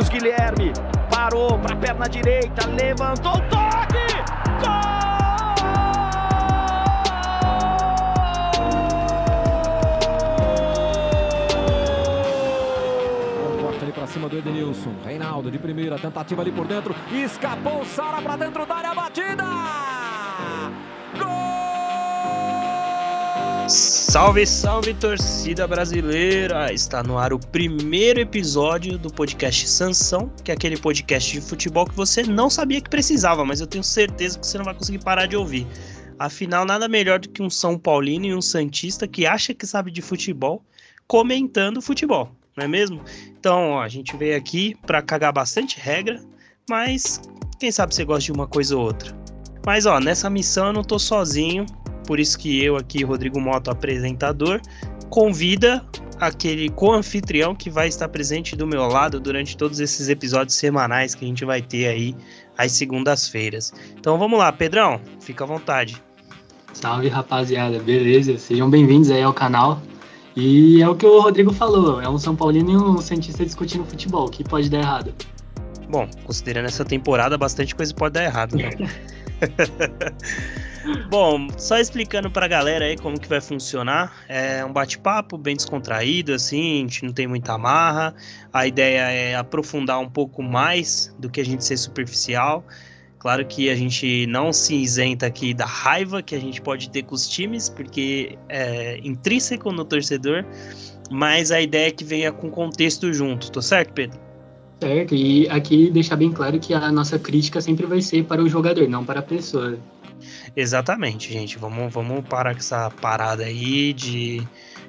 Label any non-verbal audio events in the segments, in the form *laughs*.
Marcos Guilherme parou para a perna direita, levantou o toque! Gol! para cima do Edenilson. Reinaldo de primeira, tentativa ali por dentro. Escapou, Sara para dentro da área, batida! Salve, salve torcida brasileira! Está no ar o primeiro episódio do podcast Sansão, que é aquele podcast de futebol que você não sabia que precisava, mas eu tenho certeza que você não vai conseguir parar de ouvir. Afinal, nada melhor do que um São Paulino e um Santista que acha que sabe de futebol comentando futebol, não é mesmo? Então, ó, a gente veio aqui para cagar bastante regra, mas quem sabe você gosta de uma coisa ou outra. Mas ó, nessa missão eu não tô sozinho, por isso que eu aqui, Rodrigo Moto, apresentador, convida aquele co-anfitrião que vai estar presente do meu lado durante todos esses episódios semanais que a gente vai ter aí às segundas-feiras. Então vamos lá, Pedrão, fica à vontade. Salve rapaziada, beleza? Sejam bem-vindos aí ao canal. E é o que o Rodrigo falou, é um São Paulino e um Santista discutindo futebol, o que pode dar errado? Bom, considerando essa temporada, bastante coisa pode dar errado, né? *laughs* Bom, só explicando pra galera aí como que vai funcionar. É um bate-papo bem descontraído, assim, a gente não tem muita amarra. A ideia é aprofundar um pouco mais do que a gente ser superficial. Claro que a gente não se isenta aqui da raiva que a gente pode ter com os times, porque é intrínseco no torcedor, mas a ideia é que venha com contexto junto, tô certo, Pedro? Certo, e aqui deixar bem claro que a nossa crítica sempre vai ser para o jogador, não para a pessoa. Exatamente, gente. Vamos, vamos parar com essa parada aí de,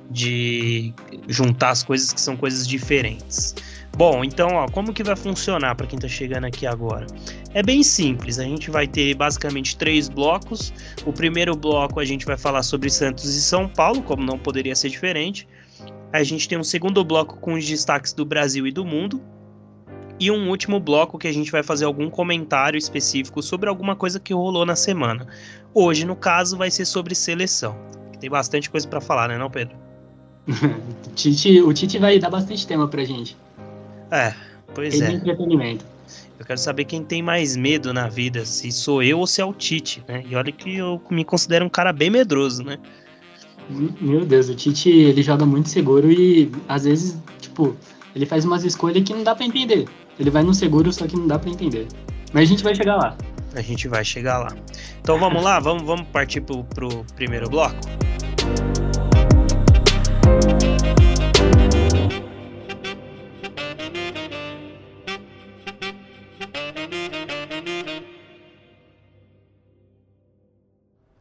de juntar as coisas que são coisas diferentes. Bom, então, ó, como que vai funcionar para quem está chegando aqui agora? É bem simples, a gente vai ter basicamente três blocos. O primeiro bloco a gente vai falar sobre Santos e São Paulo, como não poderia ser diferente. A gente tem um segundo bloco com os destaques do Brasil e do mundo e um último bloco que a gente vai fazer algum comentário específico sobre alguma coisa que rolou na semana. Hoje, no caso, vai ser sobre seleção. Tem bastante coisa para falar, né, não, Pedro? o, *laughs* Tite, o Tite vai dar bastante tema pra gente. É, pois tem é. entretenimento. Eu quero saber quem tem mais medo na vida, se sou eu ou se é o Tite, né? E olha que eu me considero um cara bem medroso, né? Meu Deus, o Tite, ele joga muito seguro e às vezes, tipo, ele faz umas escolhas que não dá para entender. Ele vai no seguro, só que não dá para entender. Mas a gente vai chegar lá. A gente vai chegar lá. Então vamos lá, vamos, vamos partir pro, pro primeiro bloco?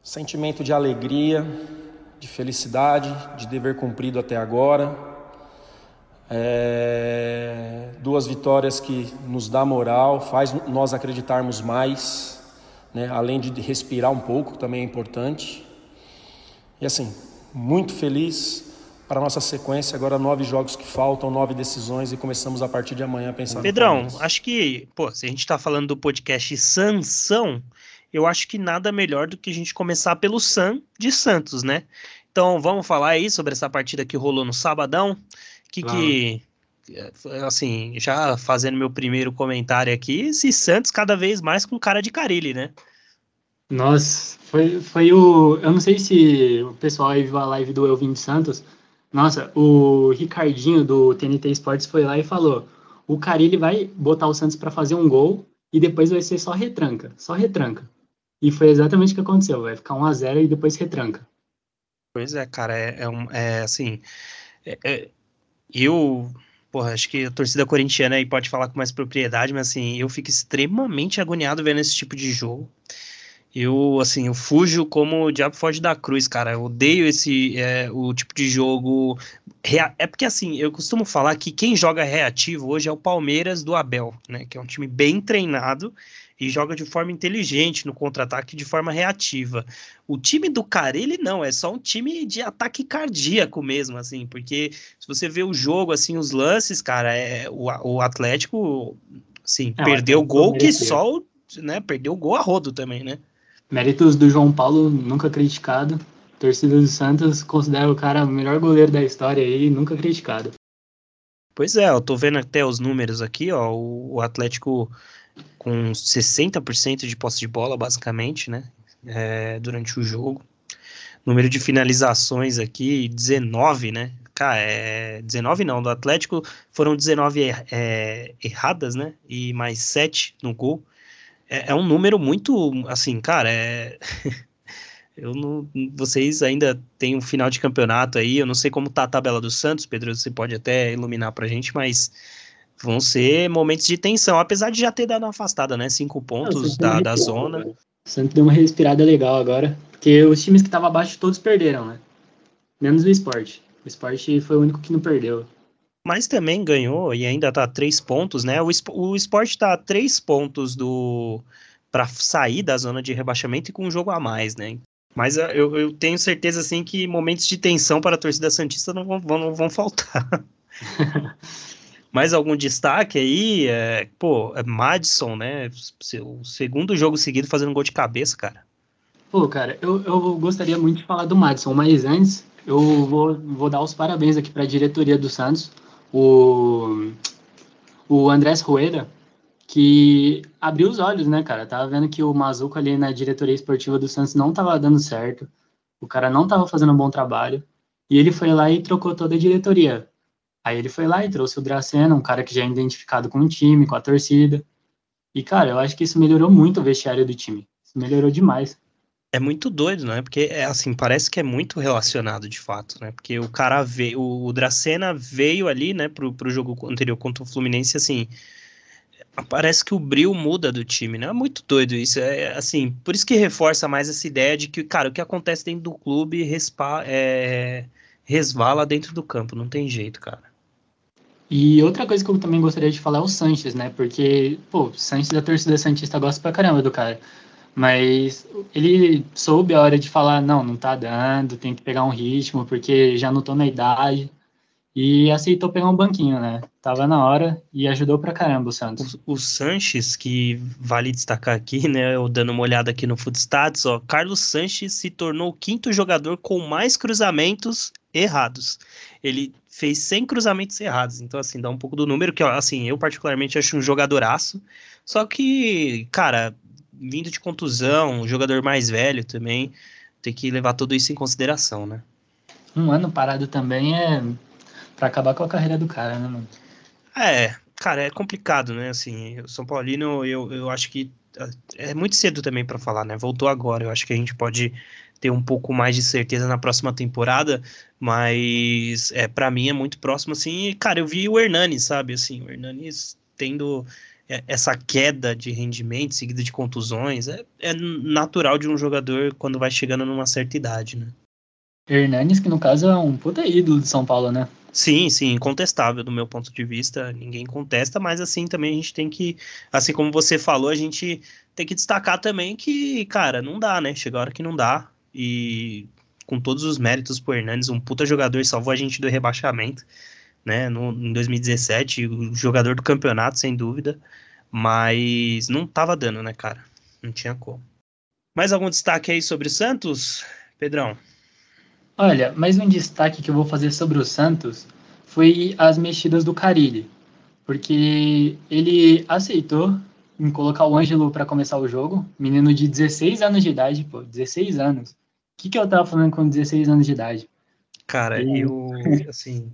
Sentimento de alegria, de felicidade, de dever cumprido até agora é, duas vitórias que nos dá moral, faz nós acreditarmos mais, né? além de respirar um pouco, também é importante. E assim, muito feliz para a nossa sequência, agora nove jogos que faltam, nove decisões e começamos a partir de amanhã a pensar Pedrão, acho que, pô, se a gente está falando do podcast Sansão, eu acho que nada melhor do que a gente começar pelo San de Santos, né? Então vamos falar aí sobre essa partida que rolou no sabadão que, que assim, já fazendo meu primeiro comentário aqui, esse Santos cada vez mais com cara de Carilli, né? Nossa, foi, foi o. Eu não sei se o pessoal aí viu a live do Elvin Santos. Nossa, o Ricardinho do TNT Sports foi lá e falou: o Carilli vai botar o Santos para fazer um gol e depois vai ser só retranca, só retranca. E foi exatamente o que aconteceu, vai ficar 1 a 0 e depois retranca. Pois é, cara, é, é, um, é assim. É, é eu, porra, acho que a torcida corintiana aí pode falar com mais propriedade, mas assim, eu fico extremamente agoniado vendo esse tipo de jogo. Eu, assim, eu fujo como o diabo foge da cruz, cara. Eu odeio esse, é, o tipo de jogo. É porque, assim, eu costumo falar que quem joga reativo hoje é o Palmeiras do Abel, né? Que é um time bem treinado e joga de forma inteligente no contra-ataque de forma reativa. O time do Carelli não, é só um time de ataque cardíaco mesmo, assim, porque se você vê o jogo, assim, os lances, cara, é, o, o Atlético, assim, é, perdeu o gol que só, né, perdeu o gol a rodo também, né? Méritos do João Paulo, nunca criticado. Torcida do Santos considera o cara o melhor goleiro da história aí, nunca criticado. Pois é, eu tô vendo até os números aqui, ó, o, o Atlético com 60% de posse de bola, basicamente, né, é, durante o jogo. Número de finalizações aqui, 19, né, cara, é, 19 não, do Atlético foram 19 é, erradas, né, e mais 7 no gol. É, é um número muito, assim, cara, é... *laughs* Eu não, vocês ainda têm um final de campeonato aí. Eu não sei como tá a tabela do Santos, Pedro. Você pode até iluminar pra gente, mas vão ser momentos de tensão, apesar de já ter dado uma afastada, né? Cinco pontos da, da zona. O Santos deu uma respirada legal agora, porque os times que estavam abaixo todos perderam, né? Menos o esporte. O esporte foi o único que não perdeu. Mas também ganhou e ainda tá três pontos, né? O, o esporte tá a três pontos do para sair da zona de rebaixamento e com um jogo a mais, né? Mas eu, eu tenho certeza, assim, que momentos de tensão para a torcida Santista não vão, não vão faltar. *laughs* Mais algum destaque aí? É, pô, é Madison, né? O segundo jogo seguido fazendo gol de cabeça, cara. Pô, cara, eu, eu gostaria muito de falar do Madison, mas antes eu vou, vou dar os parabéns aqui para a diretoria do Santos. O, o Andrés Rueda, que abriu os olhos, né, cara? Tava vendo que o Mazuco ali na diretoria esportiva do Santos não tava dando certo, o cara não tava fazendo um bom trabalho, e ele foi lá e trocou toda a diretoria. Aí ele foi lá e trouxe o Dracena, um cara que já é identificado com o time, com a torcida. E, cara, eu acho que isso melhorou muito o vestiário do time. Isso melhorou demais. É muito doido, né? Porque, é, assim, parece que é muito relacionado de fato, né? Porque o cara veio, o Dracena veio ali, né, pro, pro jogo anterior contra o Fluminense, assim, parece que o brilho muda do time, né? É muito doido isso. É assim, por isso que reforça mais essa ideia de que, cara, o que acontece dentro do clube respa, é, resvala dentro do campo, não tem jeito, cara. E outra coisa que eu também gostaria de falar é o Sanches, né? Porque, pô, Sanches da torcida Santista gosta pra caramba do cara. Mas ele soube a hora de falar, não, não tá dando, tem que pegar um ritmo, porque já não tô na idade e aceitou pegar um banquinho, né? Tava na hora e ajudou pra caramba o Santos. O, o Sanches, que vale destacar aqui, *laughs* né? Eu dando uma olhada aqui no Footstats, ó. Carlos Sanches se tornou o quinto jogador com mais cruzamentos errados. Ele fez 100 cruzamentos errados. Então, assim, dá um pouco do número, que, assim, eu particularmente acho um jogadoraço. Só que, cara, vindo de contusão, um jogador mais velho também, tem que levar tudo isso em consideração, né? Um ano parado também é para acabar com a carreira do cara, né, mano? É, cara, é complicado, né? Assim, o São Paulino, eu, eu acho que é, é muito cedo também para falar, né? Voltou agora, eu acho que a gente pode ter um pouco mais de certeza na próxima temporada, mas é para mim é muito próximo assim. Cara, eu vi o Hernani, sabe? Assim, o Hernani tendo é, essa queda de rendimento seguida de contusões, é, é natural de um jogador quando vai chegando numa certa idade, né? Hernanes, que no caso é um puta ídolo de São Paulo, né? Sim, sim, incontestável do meu ponto de vista, ninguém contesta, mas assim também a gente tem que, assim como você falou, a gente tem que destacar também que, cara, não dá, né? Chega a hora que não dá, e com todos os méritos pro Hernandes, um puta jogador, salvou a gente do rebaixamento, né? No, em 2017, o jogador do campeonato, sem dúvida, mas não tava dando, né, cara? Não tinha como. Mais algum destaque aí sobre o Santos, Pedrão? Olha, mais um destaque que eu vou fazer sobre o Santos foi as mexidas do Carilli, porque ele aceitou em colocar o Ângelo para começar o jogo, menino de 16 anos de idade, pô, 16 anos. O que, que eu tava falando com 16 anos de idade? Cara, e... eu, *laughs* assim...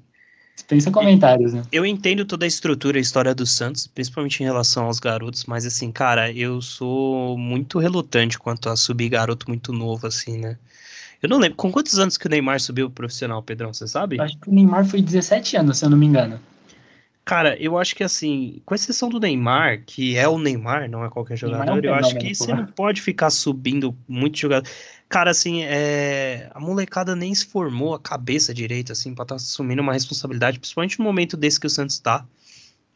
Dispensa comentários, né? Eu entendo toda a estrutura e a história do Santos, principalmente em relação aos garotos, mas assim, cara, eu sou muito relutante quanto a subir garoto muito novo, assim, né? Eu não lembro. Com quantos anos que o Neymar subiu profissional, Pedrão? Você sabe? Acho que o Neymar foi 17 anos, se eu não me engano. Cara, eu acho que assim, com exceção do Neymar, que é o Neymar, não é qualquer jogador, é um eu acho que você não pode ficar subindo muito jogador. Cara, assim, é... a molecada nem se formou a cabeça direito, assim, pra estar tá assumindo uma responsabilidade, principalmente no momento desse que o Santos tá.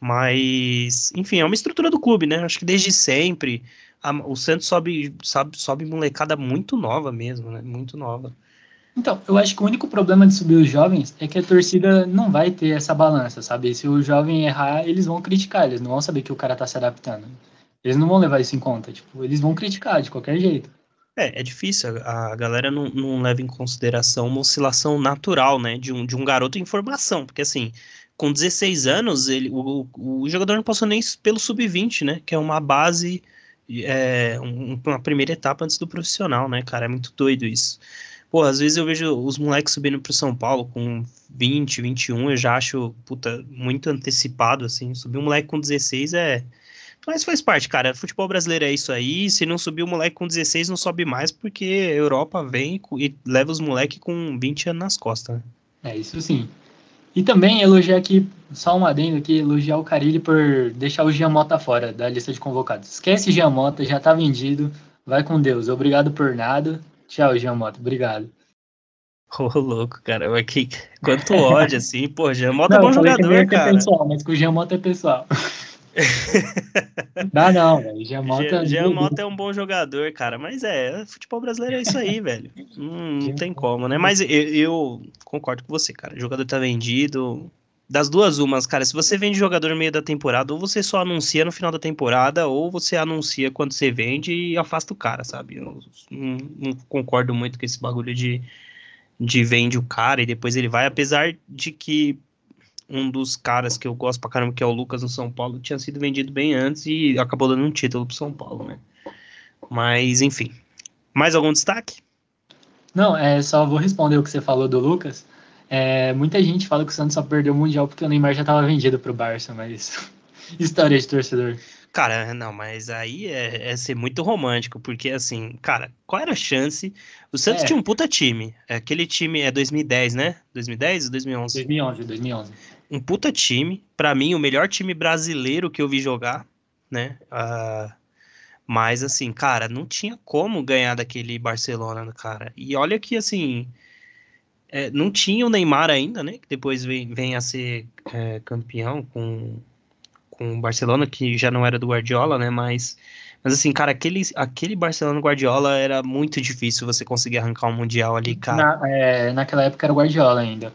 Mas, enfim, é uma estrutura do clube, né? Acho que desde sempre a, o Santos sobe, sobe, sobe molecada muito nova mesmo, né? Muito nova. Então, eu acho que o único problema de subir os jovens é que a torcida não vai ter essa balança, sabe? Se o jovem errar, eles vão criticar, eles não vão saber que o cara tá se adaptando. Eles não vão levar isso em conta, tipo, eles vão criticar de qualquer jeito. É, é difícil, a, galera não, não leva em consideração uma oscilação natural, né, de um, de um garoto em formação, porque assim, com 16 anos, ele, o, o jogador não passou nem pelo sub-20, né? Que é uma base, é, um, uma primeira etapa antes do profissional, né, cara? É muito doido isso. Pô, às vezes eu vejo os moleques subindo pro São Paulo com 20, 21, eu já acho, puta, muito antecipado, assim. Subir um moleque com 16 é. Mas faz parte, cara. Futebol brasileiro é isso aí. Se não subir o moleque com 16, não sobe mais, porque a Europa vem e leva os moleques com 20 anos nas costas, né? É, isso sim. E também elogiar aqui, só um adendo aqui, elogiar o Carilli por deixar o Giamota fora da lista de convocados. Esquece Giamota, já tá vendido. Vai com Deus. Obrigado por nada. Tchau, Giamota. Obrigado. Ô, oh, louco, cara. Mas que, quanto ódio, assim. Pô, Giamota é bom jogador, é cara. Pessoal, mas com o Giamota é pessoal. *laughs* Dá não, velho. Giamota, Giamota é um bom jogador, cara. Mas é, futebol brasileiro é isso aí, *laughs* velho. Não, não tem como, né? Mas eu, eu, concordo com você, cara. O jogador tá vendido. Das duas umas, cara, se você vende jogador no meio da temporada, ou você só anuncia no final da temporada, ou você anuncia quando você vende e afasta o cara, sabe? Eu não, não concordo muito com esse bagulho de, de vende o cara e depois ele vai, apesar de que um dos caras que eu gosto pra caramba, que é o Lucas no São Paulo, tinha sido vendido bem antes e acabou dando um título pro São Paulo, né? Mas, enfim. Mais algum destaque? Não, é só vou responder o que você falou do Lucas. É, muita gente fala que o Santos só perdeu o Mundial porque o Neymar já estava vendido para o Barça, mas *laughs* história de torcedor. Cara, não, mas aí é, é, ser muito romântico, porque assim, cara, qual era a chance? O Santos é. tinha um puta time. Aquele time é 2010, né? 2010 ou 2011? 2011, 2011. Um puta time. Para mim, o melhor time brasileiro que eu vi jogar, né? Uh, mas assim, cara, não tinha como ganhar daquele Barcelona, cara. E olha que assim, é, não tinha o Neymar ainda, né? Que depois vem, vem a ser é, campeão com, com o Barcelona, que já não era do Guardiola, né? Mas, mas assim, cara, aquele, aquele Barcelona Guardiola era muito difícil você conseguir arrancar um Mundial ali, cara. Na, é, naquela época era o Guardiola ainda.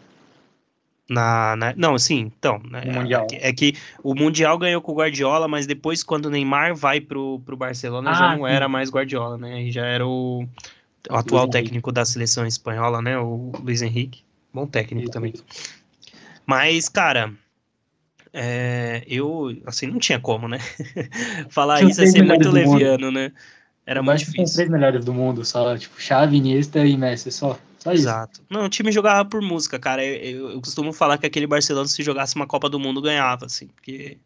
Na, na, não, sim, então. Né, é, é, que o Mundial ganhou com o Guardiola, mas depois, quando o Neymar vai pro, pro Barcelona, ah, já não sim. era mais Guardiola, né? Já era o, o atual Luiz técnico Henrique. da seleção espanhola, né? O Luiz Henrique. Bom técnico também. Mas, cara, é, eu, assim, não tinha como, né? *laughs* Falar isso é ser muito leviano, né? Era muito difícil. Tem três melhores do mundo, só, tipo, Xavi, Iniesta e Messi, só. Só isso. Exato. Não, o time jogava por música, cara. Eu, eu, eu, costumo falar que aquele Barcelona, se jogasse uma Copa do Mundo, ganhava, assim, porque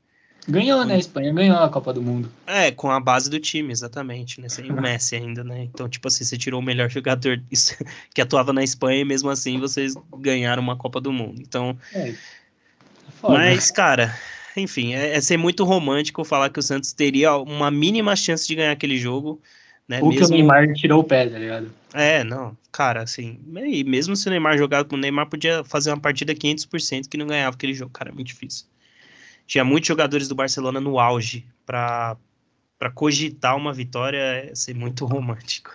Ganhou, né? A Espanha ganhou a Copa do Mundo. É, com a base do time, exatamente, né? Sem o Messi ainda, né? Então, tipo assim, você tirou o melhor *laughs* jogador que atuava na Espanha e mesmo assim vocês ganharam uma Copa do Mundo. Então. É. mas, cara, enfim, é, é, ser muito romântico falar que o Santos teria uma mínima chance de ganhar aquele jogo. Né? O mesmo... que o Neymar tirou o pé, tá ligado? É, não, cara, assim, e mesmo se o Neymar jogar com o Neymar, podia fazer uma partida 500% que não ganhava aquele jogo, cara, é muito difícil tinha muitos jogadores do Barcelona no auge para para cogitar uma vitória é ser muito romântico.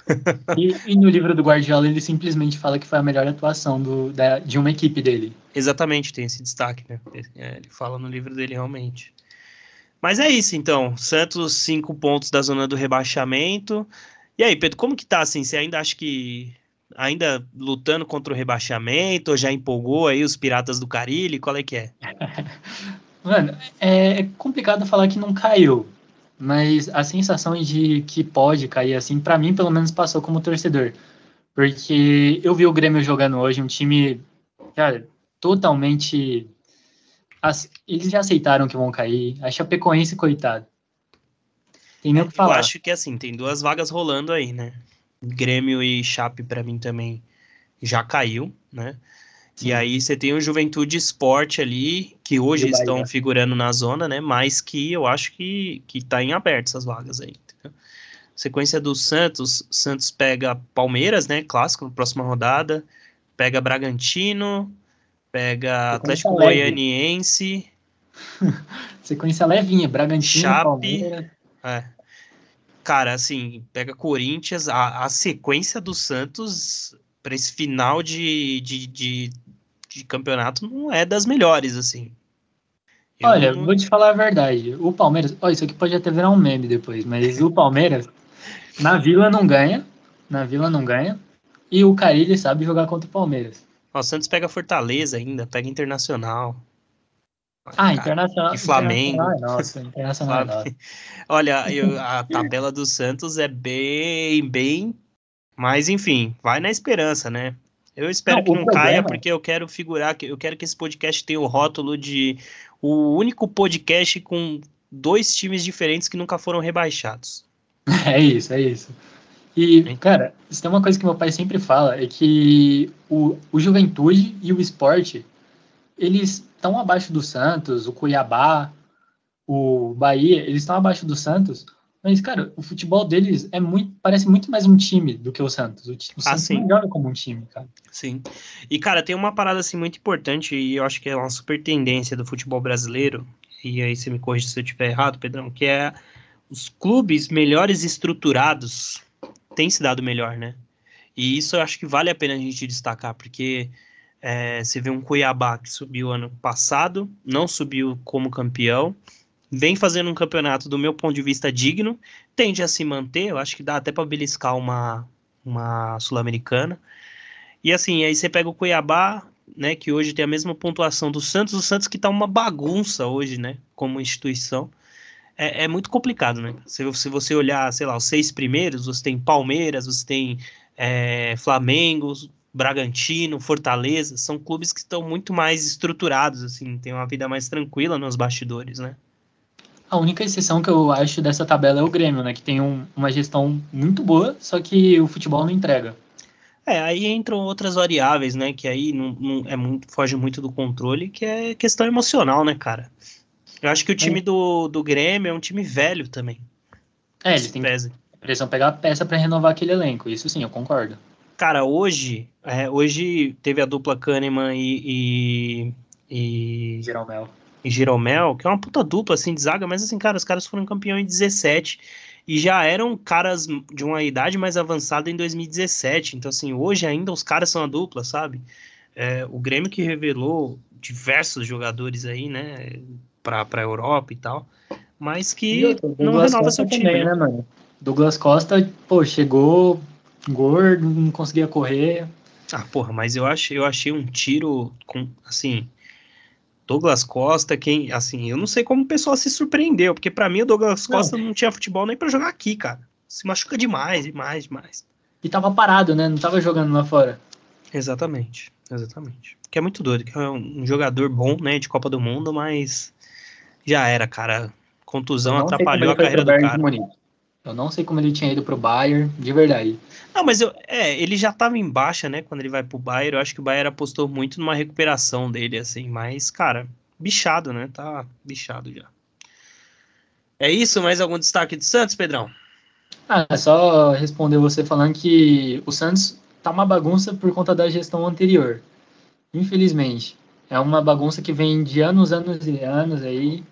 e, e, no livro do Guardiola ele simplesmente fala que foi a melhor atuação do, da, de uma equipe dele. Exatamente, tem esse destaque, né? É, ele fala no livro dele realmente. Mas é isso, então. Santos, cinco pontos da zona do rebaixamento. E aí, Pedro, como que tá, assim? Você ainda acha que... Ainda lutando contra o rebaixamento? Ou já empolgou aí os Piratas do Carilli? Qual é que é? *laughs* Mano, é complicado falar que não caiu, mas a sensação de que pode cair assim, para mim pelo menos passou como torcedor. Porque eu vi o Grêmio jogando hoje, um time, cara, totalmente. Eles já aceitaram que vão cair. A Chapecoense, coitado. Tem nem o que falar. Eu acho que assim, tem duas vagas rolando aí, né? Grêmio e Chape, para mim também já caiu, né? Sim. E aí você tem o Juventude Esporte ali, que hoje estão figurando na zona, né? Mas que eu acho que, que tá em aberto essas vagas aí. Entendeu? Sequência do Santos, Santos pega Palmeiras, né? Clássico, próxima rodada. Pega Bragantino, pega Sequência Atlético leve. Goianiense. *laughs* Sequência levinha, Bragantino, Chape, Palmeiras. É. Cara, assim, pega Corinthians, a, a sequência do Santos para esse final de, de, de, de campeonato não é das melhores, assim. Eu Olha, não... vou te falar a verdade. O Palmeiras, olha, isso aqui pode até virar um meme depois, mas o Palmeiras na Vila não ganha, na Vila não ganha, e o Carilli sabe jogar contra o Palmeiras. O Santos pega Fortaleza ainda, pega Internacional. Ah, internacional. E Flamengo. Internacional, nossa, internacional. é nossa. *laughs* Olha, eu- a tabela do Santos é bem, bem. Mas enfim, vai na esperança, né? Eu espero Não, que não problema- caia, porque eu quero figurar, que eu quero que esse podcast tenha o rótulo de o único podcast com dois times diferentes que nunca foram rebaixados. *laughs* É isso, é isso. E, cara, isso tem uma coisa que meu pai sempre fala, é que o, o Juventude e o Esporte, eles estão abaixo do Santos, o Cuiabá, o Bahia, eles estão abaixo do Santos, mas, cara, o futebol deles é muito, parece muito mais um time do que o Santos. O, o Ah, Santos sim. não joga como um time, cara. Sim. E, cara, tem uma parada assim muito importante, e eu acho que é uma super tendência do futebol brasileiro, e aí você me corrige se eu estiver errado, Pedrão, que é os clubes melhores estruturados têm se dado melhor, né? E isso eu acho que vale a pena a gente destacar, porque é, você vê um Cuiabá que subiu ano passado, não subiu como campeão, vem fazendo um campeonato, do meu ponto de vista, digno, tende a se manter, eu acho que dá até para beliscar uma, uma Sul-Americana. E assim, aí você pega o Cuiabá, né, que hoje tem a mesma pontuação do Santos, o Santos que tá uma bagunça hoje, né, como instituição. É, é muito complicado, né? Se, se você olhar, sei lá, os seis primeiros, você tem Palmeiras, você tem é, Flamengo, Bragantino, Fortaleza, são clubes que estão muito mais estruturados, assim, tem uma vida mais tranquila nos bastidores, né? A única exceção que eu acho dessa tabela é o Grêmio, né, que tem um- uma gestão muito boa, só que o futebol não entrega. É, aí entram outras variáveis, né? Que aí não, não é muito, foge muito do controle, que é questão emocional, né, cara? Eu acho que o time do, do Grêmio é um time velho também. É, eles têm precisam pegar peça para renovar aquele elenco, isso sim, eu concordo. Cara, hoje, é, hoje teve a dupla Kahneman e, e, e, Jeromel. E Jeromel, que é uma puta dupla assim de zaga, mas assim, cara, os caras foram campeão em 17 e já eram caras de uma idade mais avançada em 2017. Então, assim, hoje ainda os caras são a dupla, sabe? É, o Grêmio que revelou diversos jogadores aí, né, pra, pra Europa e tal, mas que não renova seu time. também, né? né, mano? Douglas Costa, pô, chegou gordo, não conseguia correr. Ah, porra, mas eu achei, eu achei um tiro com, assim, Douglas Costa, quem, assim, eu não sei como o pessoal se surpreendeu, porque pra mim o Douglas Não. Costa não tinha futebol nem pra jogar aqui, cara. Se machuca demais, demais, demais. E tava parado, né? Não tava jogando lá fora. Exatamente, exatamente. Que é muito doido, que é um jogador bom, né, de Copa do Mundo, mas já era, cara. Contusão não atrapalhou a carreira do cara. Munique. Eu não sei como ele tinha ido pro Bayern, de verdade. Não, mas eu, é, ele já tava em baixa, né, quando ele vai pro Bayern. Eu acho que o Bayern apostou muito numa recuperação dele, assim. Mas, cara, bichado, né? Tá bichado já. É isso? Mais algum destaque do Santos, Pedrão? Ah, é só responder você falando que o Santos tá uma bagunça por conta da gestão anterior. Infelizmente. É uma bagunça que vem de anos, anos e anos aí,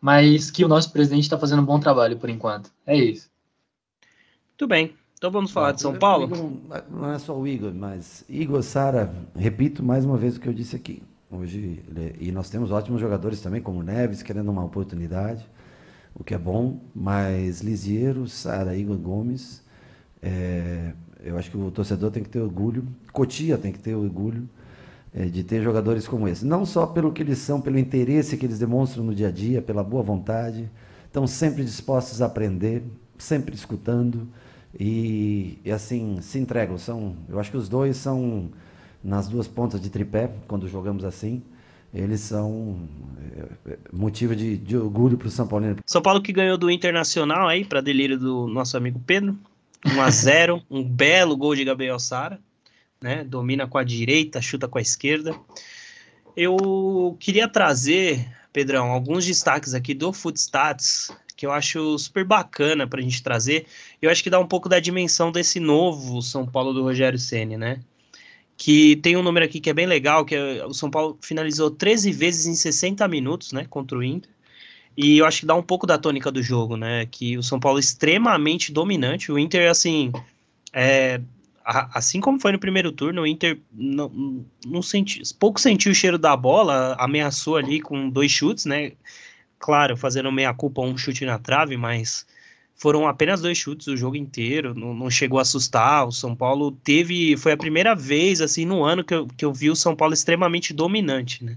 mas que o nosso presidente está fazendo um bom trabalho por enquanto. É isso. Muito bem. Então vamos falar de São o Paulo? Igor não- Não é só o Igor, mas Igor Sara, repito mais uma vez o que eu disse aqui. Hoje, ele- e nós temos ótimos jogadores também, como o Neves, querendo uma oportunidade, o que é bom, mas Lisieiro, Sara, Igor Gomes, é, eu acho que o torcedor tem que ter orgulho, Cotia tem que ter orgulho é, de ter jogadores como esse. Não só pelo que eles são, pelo interesse que eles demonstram no dia a dia, pela boa vontade, estão sempre dispostos a aprender, sempre escutando e, e, assim se entregam. São, eu acho que os dois são nas duas pontas de tripé quando jogamos assim. Eles são é, é, motivo de, de orgulho para o São Paulo. São Paulo que ganhou do Internacional aí, para delírio do nosso amigo Pedro. 1 a 0 *laughs* um belo gol de Gabriel Sara, né? Domina com a direita, chuta com a esquerda. Eu queria trazer, Pedrão, alguns destaques aqui do Footstats que eu acho super bacana para a gente trazer. Eu acho que dá um pouco da dimensão desse novo São Paulo do Rogério Ceni, né? Que tem um número aqui que é bem legal, que é, o São Paulo finalizou 13 vezes em 60 minutos, né, contra o Inter. E eu acho que dá um pouco da tônica do jogo, né? Que o São Paulo é extremamente dominante. O Inter, assim, é, a- assim como foi no primeiro turno, o Inter não, não sentiu, pouco sentiu o cheiro da bola, ameaçou ali com dois chutes, né? Claro, fazendo meia culpa um chute na trave, mas foram apenas dois chutes o jogo inteiro, não, não chegou a assustar. O São Paulo teve, foi a primeira vez assim no ano que eu, que eu vi o São Paulo extremamente dominante, né?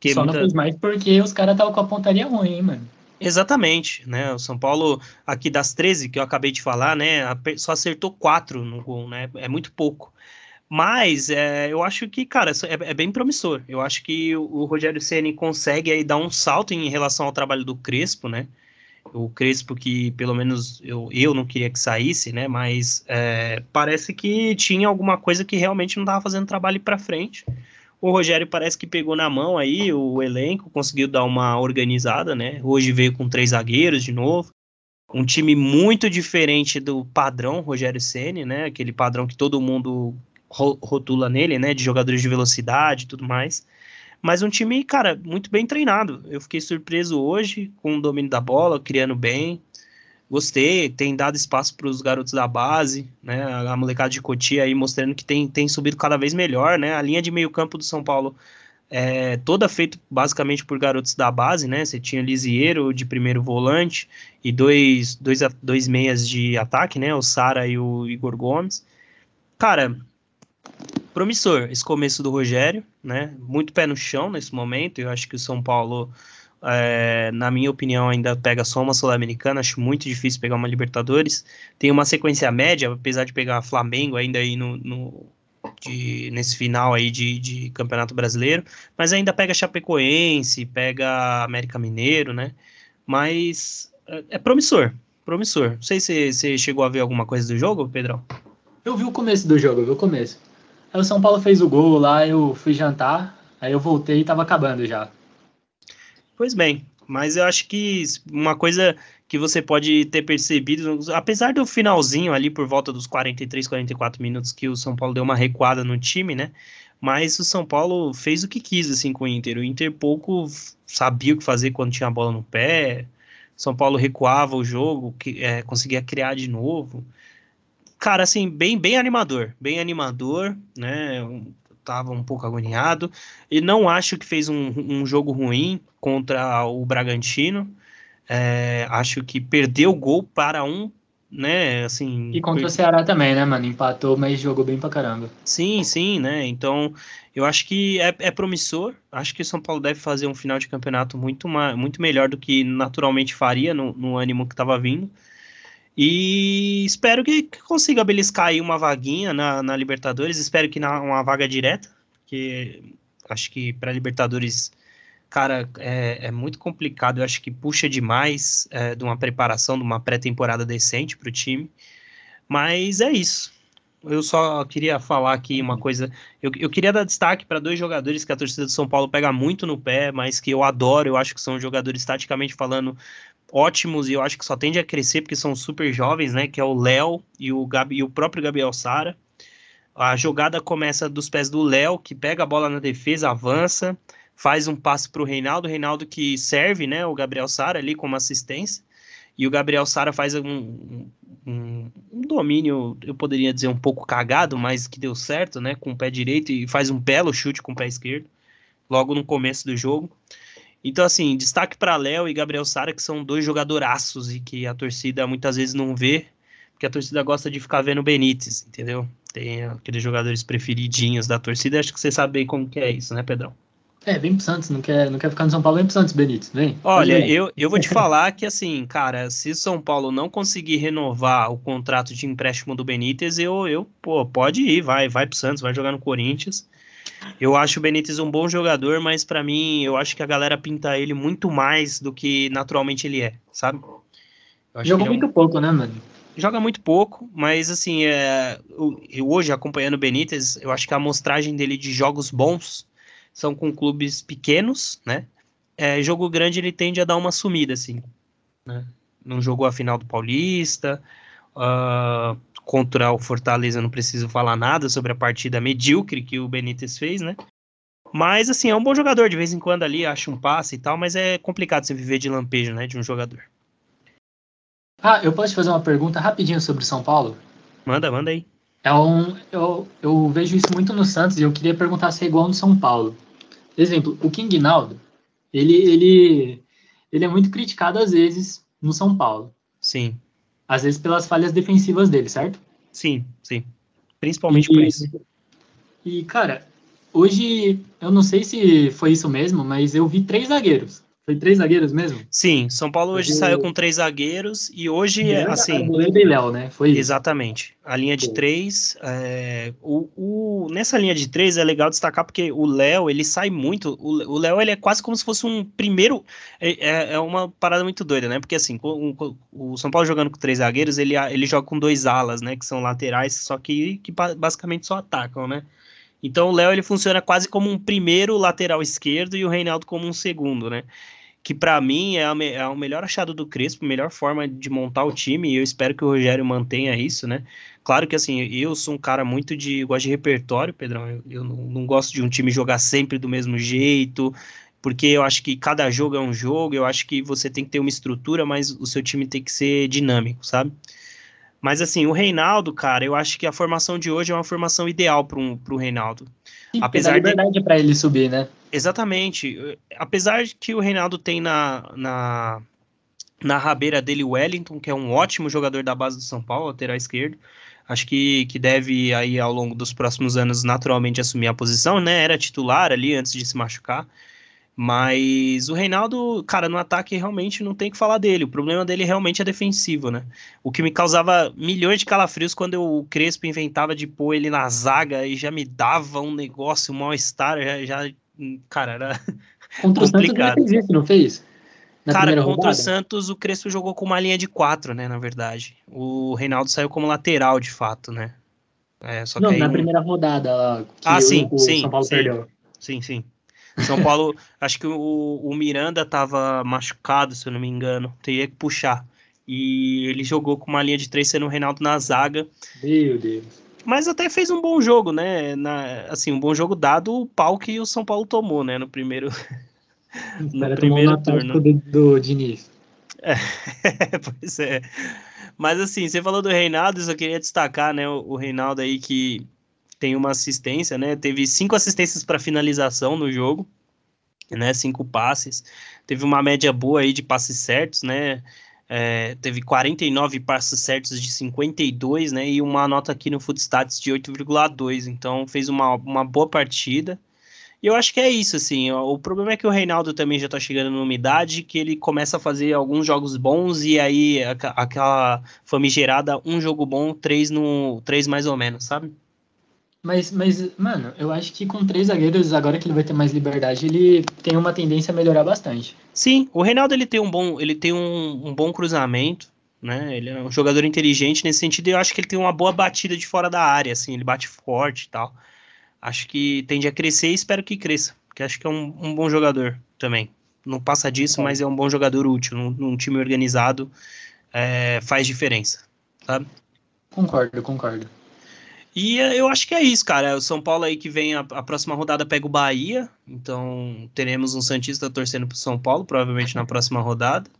Que Só muita- não fez mais porque os caras estavam com a pontaria ruim, hein, mano. Exatamente, né? O São Paulo, aqui das 13 que eu acabei de falar, né? Só acertou 4 no gol, né? É muito pouco. Mas é, eu acho que, cara, é, é bem promissor. Eu acho que o, o Rogério Ceni consegue aí dar um salto em relação ao trabalho do Crespo, né? O Crespo que, pelo menos, eu, eu não queria que saísse, né? Mas é, parece que tinha alguma coisa que realmente não estava fazendo trabalho para frente. O Rogério parece que pegou na mão aí o elenco, conseguiu dar uma organizada, né? Hoje veio com três zagueiros de novo. Um time muito diferente do padrão Rogério Ceni, né? Aquele padrão que todo mundo ro- rotula nele, né? De jogadores de velocidade e tudo mais. Mas um time, cara, muito bem treinado. Eu fiquei surpreso hoje com o domínio da bola, criando bem. Gostei, tem dado espaço para os garotos da base, né? A molecada de Cotia aí mostrando que tem, tem subido cada vez melhor, né? A linha de meio campo do São Paulo é toda feita basicamente por garotos da base, né? Você tinha Lisieiro de primeiro volante e dois, dois, dois meias de ataque, né? O Sara e o Igor Gomes. Cara, promissor esse começo do Rogério, né? Muito pé no chão nesse momento. Eu acho que o São Paulo, é, na minha opinião, ainda pega só uma Sul-Americana. Acho muito difícil pegar uma Libertadores. Tem uma sequência média, apesar de pegar Flamengo ainda aí no, no- de- nesse final aí de, de Campeonato Brasileiro, mas ainda pega Chapecoense, pega América Mineiro, né? Mas é, é promissor, promissor. Não sei se você chegou a ver alguma coisa do jogo, Pedrão. Eu vi o começo do jogo, eu vi o começo. Aí o São Paulo fez o gol lá, eu fui jantar, aí eu voltei e tava acabando já. Pois bem, mas eu acho que uma coisa que você pode ter percebido, apesar do finalzinho ali por volta dos 43, 44 minutos que o São Paulo deu uma recuada no time, né? Mas o São Paulo fez o que quis assim com o Inter. O Inter pouco sabia o que fazer quando tinha a bola no pé. São Paulo recuava o jogo, que, é, conseguia criar de novo. Cara, assim, bem, bem animador, bem animador, né? Um- Tava um pouco agoniado. E não acho que fez um, um jogo ruim contra o Bragantino. É, acho que perdeu o gol para um, né? Assim, E contra o Ceará também, né, mano? Empatou, mas jogou bem pra caramba. Sim, sim, né? Então, eu acho que é, é promissor. Acho que o São Paulo deve fazer um final de campeonato muito, ma- muito melhor do que naturalmente faria no, no ânimo que estava vindo. E espero que, que consiga beliscar aí uma vaguinha na, na Libertadores. Espero que na, uma vaga direta, porque acho que para Libertadores, cara, é, é muito complicado. Eu acho que puxa demais é, de uma preparação, de uma pré-temporada decente para o time. Mas é isso. Eu só queria falar aqui uma coisa. Eu, eu queria dar destaque para dois jogadores que a torcida de São Paulo pega muito no pé, mas que eu adoro. Eu acho que são jogadores, taticamente falando, ótimos e eu acho que só tende a crescer porque são super jovens, né? Que é o Léo e o, e o próprio Gabriel Sara. A jogada começa dos pés do Léo, que pega a bola na defesa, avança, faz um passe para o Reinaldo. Reinaldo que serve, né? O Gabriel Sara ali como assistência. E o Gabriel Sara faz um, um, um domínio, eu poderia dizer um pouco cagado, mas que deu certo, né? Com o pé direito e faz um belo chute com o pé esquerdo, logo no começo do jogo. Então, assim, destaque para Léo e Gabriel Sara, que são dois jogadoraços e que a torcida muitas vezes não vê, porque a torcida gosta de ficar vendo Benítez, entendeu? Tem aqueles jogadores preferidinhos da torcida, acho que você sabe bem como que é isso, né, Pedrão? É, vem pro Santos, não quer, não quer ficar no São Paulo, vem pro Santos, Benítez, vem. Olha, Vem. eu, eu vou te *laughs* falar que, assim, cara, se o São Paulo não conseguir renovar o contrato de empréstimo do Benítez, eu, eu pô, pode ir, vai, vai pro Santos, vai jogar no Corinthians. Eu acho o Benítez um bom jogador, mas pra mim, eu acho que a galera pinta ele muito mais do que naturalmente ele é, sabe? Jogou ele é um- muito pouco, né, mano? joga muito pouco, mas assim, é, hoje acompanhando o Benítez, eu acho que a amostragem dele de jogos bons são com clubes pequenos, né? É, jogo grande ele tende a dar uma sumida, assim. Né? Não jogou a final do Paulista, ah, contra o Fortaleza não preciso falar nada sobre a partida medíocre que o Benítez fez, né? Mas assim, é um bom jogador, de vez em quando ali acha um passe e tal, mas é complicado você viver de lampejo, né, de um jogador. Ah, eu posso te fazer uma pergunta rapidinho sobre o São Paulo? Manda, manda aí. É um, eu, eu vejo isso muito no Santos e eu queria perguntar se é igual no São Paulo. Exemplo, o King Naldo, ele, ele, ele é muito criticado às vezes no São Paulo. Sim. Às vezes pelas falhas defensivas dele, certo? Sim, sim. Principalmente por isso. E, cara, hoje, eu não sei se foi isso mesmo, mas eu vi três zagueiros. Foi três zagueiros mesmo? Sim, São Paulo hoje saiu com três zagueiros e hoje, é assim... Arboleda e Léo, né? Foi isso. Exatamente. A linha de três, é, o, o, nessa linha de três é legal destacar porque o Léo, ele sai muito, o Léo, ele é quase como se fosse um primeiro, é, é, é uma parada muito doida, né? Porque assim, o, o, São Paulo jogando com três zagueiros, ele, ele joga com dois alas, né? Que são laterais, só que, que basicamente só atacam, né? Então o Léo ele funciona quase como um primeiro lateral esquerdo e o Reinaldo como um segundo, né? Que para mim é, a, é o melhor achado do Crespo, melhor forma de montar o time e eu espero que o Rogério mantenha isso, né? Claro que assim, eu sou um cara muito de. gosto de repertório, Pedrão. Eu, eu não, não gosto de um time jogar sempre do mesmo jeito, porque eu acho que cada jogo é um jogo, eu acho que você tem que ter uma estrutura, mas o seu time tem que ser dinâmico, sabe? Mas assim, o Reinaldo, cara, eu acho que a formação de hoje é uma formação ideal para o Reinaldo. Sim, Apesar liberdade de... para ele subir, né? Exatamente. Apesar de que o Reinaldo tem na, na, na rabeira dele o Wellington, que é um ótimo jogador da base do São Paulo, lateral esquerdo. Acho que, que deve aí ao longo dos próximos anos naturalmente assumir a posição, né? Era titular ali antes de se machucar. Mas o Reinaldo, cara, no ataque realmente não tem que falar dele. O problema dele realmente é defensivo, né? O que me causava milhões de calafrios quando eu, o Crespo inventava de pôr ele na zaga e já me dava um negócio, um mal-estar, já, já, cara, era *laughs* contra complicado. O Santos fez isso, não fez? Na cara, contra rodada? o Santos, o Crespo jogou com uma linha de quatro, né, na verdade. O Reinaldo saiu como lateral, de fato, né? É, não, na um... primeira rodada que ah, sim, o, o sim, São Paulo sim, perdeu. Sim, sim. São Paulo, acho que o, o Miranda estava machucado, se eu não me engano, teria que puxar. E ele jogou com uma linha de três sendo o Reinaldo na zaga. Meu Deus. Mas até fez um bom jogo, né? Na, assim, um bom jogo dado o pau que o São Paulo tomou, né? No primeiro, *laughs* no primeiro turno. Do, do Diniz. É, *laughs* pois é. Mas assim, você falou do Reinaldo, eu só queria destacar, né? O, o Reinaldo aí que tem uma assistência, né? Teve cinco assistências para finalização no jogo, né? Cinco passes. Teve uma média boa aí de passes certos, né? É, teve 49 passes certos de 52, né? E uma nota aqui no Footstats de 8,2. Então fez uma, uma boa partida. E eu acho que é isso, assim. O problema é que o Reinaldo também já tá chegando numa idade que ele começa a fazer alguns jogos bons e aí aquela famigerada um jogo bom, três no três mais ou menos, sabe? Mas, mas, mano, eu acho que com três zagueiros, agora que ele vai ter mais liberdade, ele tem uma tendência a melhorar bastante. Sim, o Reinaldo ele tem um bom, ele tem um, um bom cruzamento, né? Ele é um jogador inteligente nesse sentido, e eu acho que ele tem uma boa batida de fora da área, assim, ele bate forte e tal. Acho que tende a crescer e espero que cresça, porque acho que é um, um bom jogador também. Não passa disso, mas é um bom jogador útil, num, num time organizado é, faz diferença, sabe? Concordo, concordo. E eh, eu acho que é isso, cara. O São Paulo aí que vem a, a, próxima rodada pega o Bahia. Então teremos um Santista torcendo pro São Paulo, provavelmente na próxima rodada.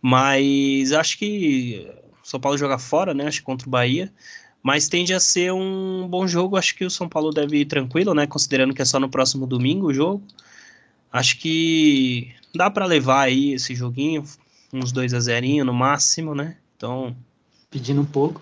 Mas acho que o São Paulo joga fora, né? Acho que contra o Bahia. Mas tende a ser um bom jogo. Acho que o São Paulo deve ir tranquilo, né? Considerando que é só no próximo domingo o jogo. Acho que dá para levar aí esse joguinho, uns 2 a 0 no máximo, né? Então. Pedindo um pouco.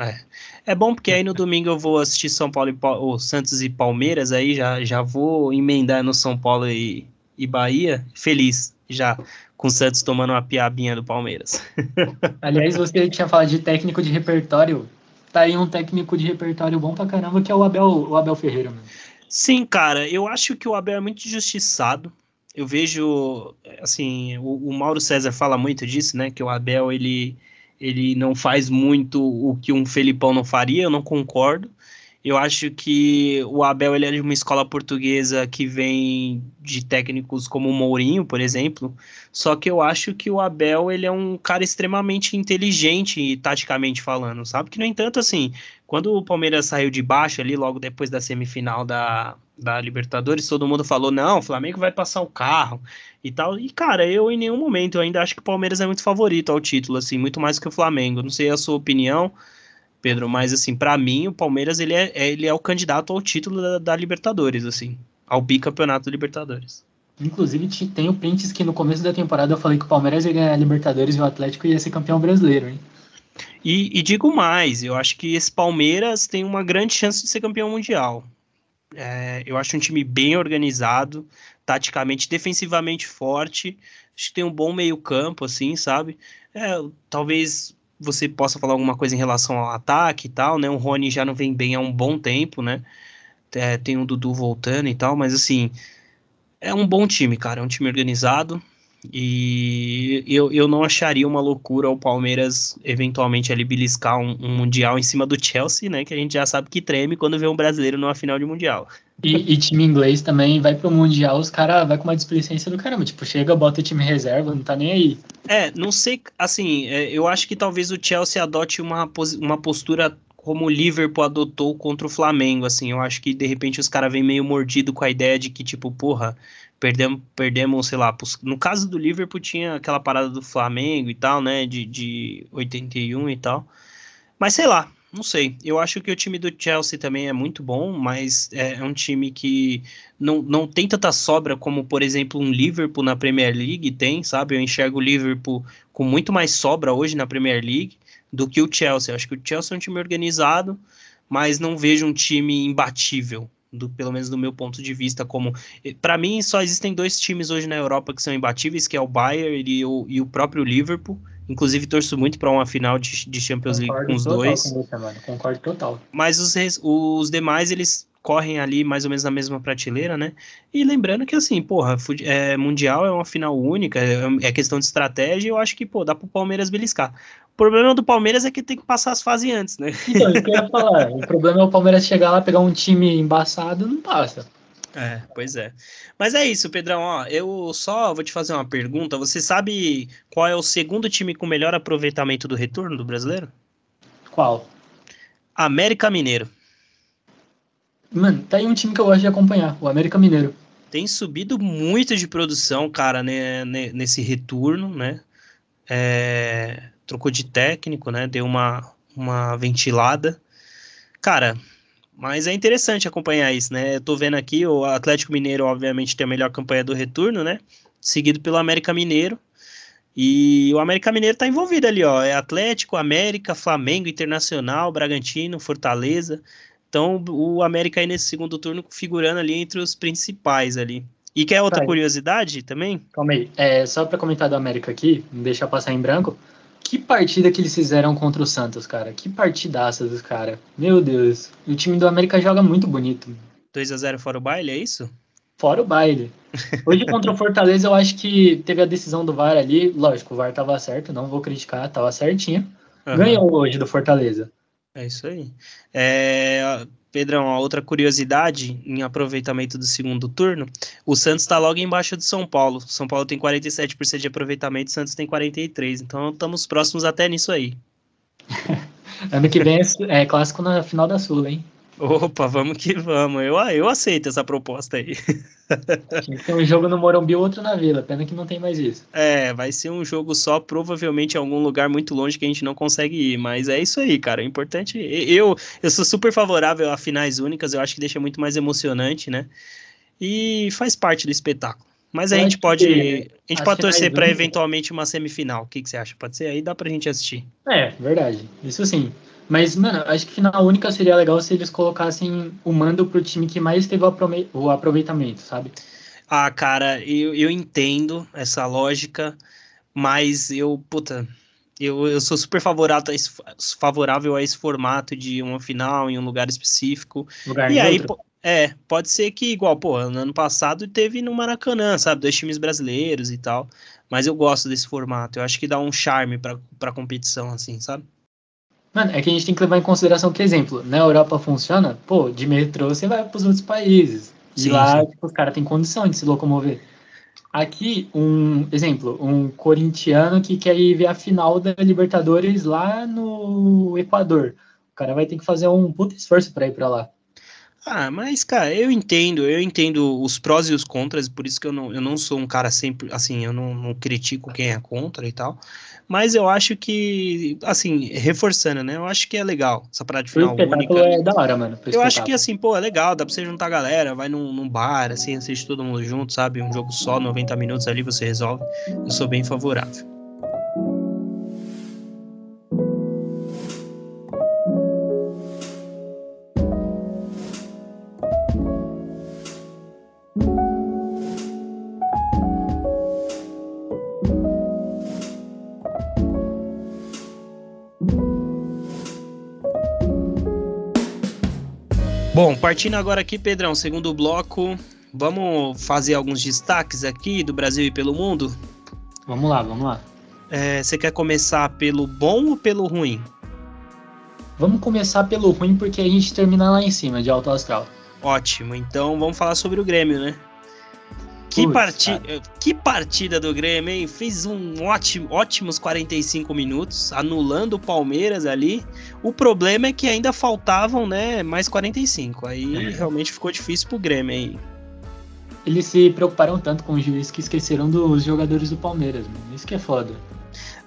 É. é bom porque aí no domingo eu vou assistir São Paulo e o Santos e Palmeiras, aí já, já vou emendar no São Paulo e, e Bahia, feliz já com o Santos tomando uma piabinha do Palmeiras. *laughs* Aliás, você tinha falado de técnico de repertório. Tá aí um técnico de repertório bom pra caramba, que é o Abel, o Abel Ferreira. Mano. Sim, cara, eu acho que o Abel é muito injustiçado. Eu vejo, assim, o, o Mauro César fala muito disso, né? Que o Abel, ele ele não faz muito o que um Felipão não faria, eu não concordo. Eu acho que o Abel ele é de uma escola portuguesa que vem de técnicos como o Mourinho, por exemplo. Só que eu acho que o Abel ele é um cara extremamente inteligente, taticamente falando, sabe? Que, no entanto, assim, quando o Palmeiras saiu de baixo ali, logo depois da semifinal da, da Libertadores, todo mundo falou: não, o Flamengo vai passar o carro e tal. E, cara, eu em nenhum momento eu ainda acho que o Palmeiras é muito favorito ao título, assim, muito mais que o Flamengo. Não sei a sua opinião, Pedro, mas, assim, para mim, o Palmeiras ele é, ele é o candidato ao título da, da Libertadores, assim, ao bicampeonato da Libertadores. Inclusive, tem o prints que no começo da temporada eu falei que o Palmeiras ia ganhar a Libertadores e o Atlético ia ser campeão brasileiro, hein? E, e digo mais, eu acho que esse Palmeiras tem uma grande chance de ser campeão mundial. É, eu acho um time bem organizado, taticamente, defensivamente forte. Acho que tem um bom meio-campo, assim, sabe? É, talvez você possa falar alguma coisa em relação ao ataque e tal, né? O Rony já não vem bem há um bom tempo, né? É, tem o Dudu voltando e tal, mas assim, é um bom time, cara. É um time organizado. E eu, eu não acharia uma loucura o Palmeiras eventualmente ali beliscar um, um, Mundial em cima do Chelsea, né? Que a gente já sabe que treme quando vê um brasileiro numa final de Mundial. E, e time inglês também vai pro Mundial, os caras vai com uma displicência do caramba. Tipo, chega, bota o time reserva, não tá nem aí. É, não sei, assim, é, eu acho que talvez o Chelsea adote uma, uma postura como o Liverpool adotou contra o Flamengo, assim, eu acho que de repente os caras vêm meio mordido com a ideia de que, tipo, porra, perdemos, perdemos, sei lá, no caso do Liverpool tinha aquela parada do Flamengo e tal, né, de, de 81 e tal, mas sei lá, não sei, eu acho que o time do Chelsea também é muito bom, mas é, é um time que não, não tem tanta sobra como, por exemplo, um Liverpool na Premier League tem, sabe, eu enxergo o Liverpool com muito mais sobra hoje na Premier League, do que o Chelsea. Eu acho que o Chelsea é um time organizado, mas não vejo um time imbatível, do, pelo menos do meu ponto de vista. Como para mim só existem dois times hoje na Europa que são imbatíveis, que é o Bayern e o, e o próprio Liverpool. Inclusive torço muito para uma final de, de Champions Concordo League com os dois. Com você, mano. Concordo total. Mas os, os demais eles correm ali mais ou menos na mesma prateleira, né? E lembrando que, assim, porra, é, Mundial é uma final única, é, é questão de estratégia, e eu acho que, pô, dá pro Palmeiras beliscar. O problema do Palmeiras é que tem que passar as fases antes, né? Então, eu ia falar. o problema é o Palmeiras chegar lá, pegar um time embaçado, não passa. É, pois é. Mas é isso, Pedrão, ó, eu só vou te fazer uma pergunta. Você sabe qual é o segundo time com melhor aproveitamento do retorno do brasileiro? Qual? América Mineiro. Mano, tá aí um time que eu gosto de acompanhar, o América Mineiro. Tem subido muito de produção, cara, né, nesse retorno, né? É, trocou de técnico, né? Deu uma, uma ventilada. Cara, mas é interessante acompanhar isso, né? Eu tô vendo aqui, o Atlético Mineiro, obviamente, tem a melhor campanha do retorno, né? Seguido pelo América Mineiro. E o América Mineiro tá envolvido ali, ó. É Atlético, América, Flamengo, Internacional, Bragantino, Fortaleza. Então, o América aí nesse segundo turno figurando ali entre os principais ali. E quer outra curiosidade também? Calma aí. É, só para comentar do América aqui, não deixar passar em branco. Que partida que eles fizeram contra o Santos, cara? Que partidaça dos caras. Meu Deus. O time do América joga muito bonito. 2 a 0 fora o baile, é isso? Fora o baile. Hoje contra o Fortaleza eu acho que teve a decisão do VAR ali. Lógico, o VAR tava certo, não vou criticar, tava certinho. Uhum. Ganhou hoje do Fortaleza. É isso aí. É, Pedrão, outra curiosidade em aproveitamento do segundo turno, o Santos está logo embaixo do São Paulo. São Paulo tem 47% de aproveitamento, o Santos tem 43%. Então estamos próximos até nisso aí. *laughs* ano que vem é, é clássico na final da Sul, hein? Opa, vamos que vamos. Eu, eu aceito essa proposta aí. Tinha que ter um jogo no Morumbi outro na Vila. Pena que não tem mais isso. É, vai ser um jogo só, provavelmente em algum lugar muito longe que a gente não consegue ir. Mas é isso aí, cara. O importante. Eu, eu sou super favorável a finais únicas. Eu acho que deixa muito mais emocionante, né? E faz parte do espetáculo. Mas a gente pode, a gente pode torcer para eventualmente uma semifinal. O que, que você acha? Pode ser? Aí dá pra gente assistir. É, verdade. Isso sim. Mas, mano, acho que final única seria legal se eles colocassem o mando pro time que mais teve o aproveitamento, sabe? Ah, cara, eu, eu entendo essa lógica, mas eu, puta, eu, eu sou super favorável a, esse, favorável a esse formato de uma final em um lugar específico. Lugar e aí, outro. é, pode ser que, igual, pô, no ano passado teve no Maracanã, sabe? Dois times brasileiros e tal. Mas eu gosto desse formato. Eu acho que dá um charme pra, pra competição, assim, sabe? Mano, é que a gente tem que levar em consideração que, exemplo, na Europa funciona, pô, de metrô você vai para os outros países. Sim, e lá, tipo, os caras têm condição de se locomover. Aqui, um exemplo, um corintiano que quer ir ver a final da Libertadores lá no Equador. O cara vai ter que fazer um puto esforço para ir para lá. Ah, mas, cara, eu entendo, eu entendo os prós e os contras, por isso que eu não, eu não sou um cara sempre, assim, eu não, não critico quem é contra e tal. Mas eu acho que, assim, reforçando, né? Eu acho que é legal essa parada de final única. é da hora, mano. Eu acho que, assim, pô, é legal, dá pra você juntar a galera, vai num, num bar, assim, assiste todo mundo junto, sabe? Um jogo só, 90 minutos ali, você resolve. Eu sou bem favorável. Bom, partindo agora aqui, Pedrão, segundo bloco, vamos fazer alguns destaques aqui do Brasil e pelo mundo? Vamos lá, vamos lá. É, você quer começar pelo bom ou pelo ruim? Vamos começar pelo ruim porque a gente termina lá em cima, de alto astral. Ótimo, então vamos falar sobre o Grêmio, né? Que, parti que partida do Grêmio, hein? Fez um ótimo, ótimos 45 minutos, anulando o Palmeiras ali. O problema é que ainda faltavam, né, mais 45. Aí É. realmente ficou difícil pro Grêmio aí. Eles se preocuparam tanto com o juiz que esqueceram dos jogadores do Palmeiras, mano. Isso que é foda.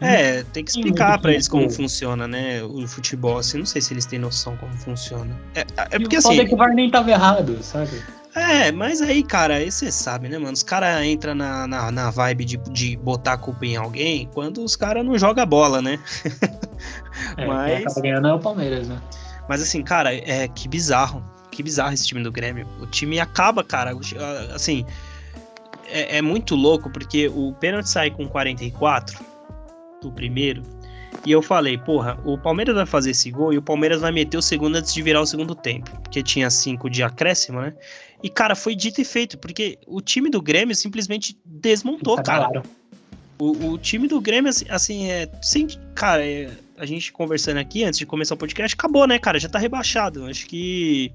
É, tem que explicar pra eles como tempo. funciona, né, o futebol. Assim, não sei se eles têm noção como funciona. É, é porque o assim. é que o VAR nem tava errado, sabe? É, mas aí, cara, aí você sabe, né, mano? Os caras entram na, na, na vibe de, de botar a culpa em alguém quando os caras não jogam bola, né? *laughs* É, Mas- quem acaba ganhando é o Palmeiras, né? Mas assim, cara, é que bizarro. Que bizarro esse time do Grêmio. O time acaba, cara. Assim, é, é muito louco porque o pênalti sai com 44 do primeiro. E eu falei, porra, o Palmeiras vai fazer esse gol e o Palmeiras vai meter o segundo antes de virar o segundo tempo. Porque tinha cinco de acréscimo, né? E, cara, foi dito e feito, porque o time do Grêmio simplesmente desmontou, cara. Acabaram. O, o time do Grêmio, assim, assim, é. Sem, cara, é, a gente conversando aqui antes de começar o podcast, acabou, né, cara? Já tá rebaixado. Acho que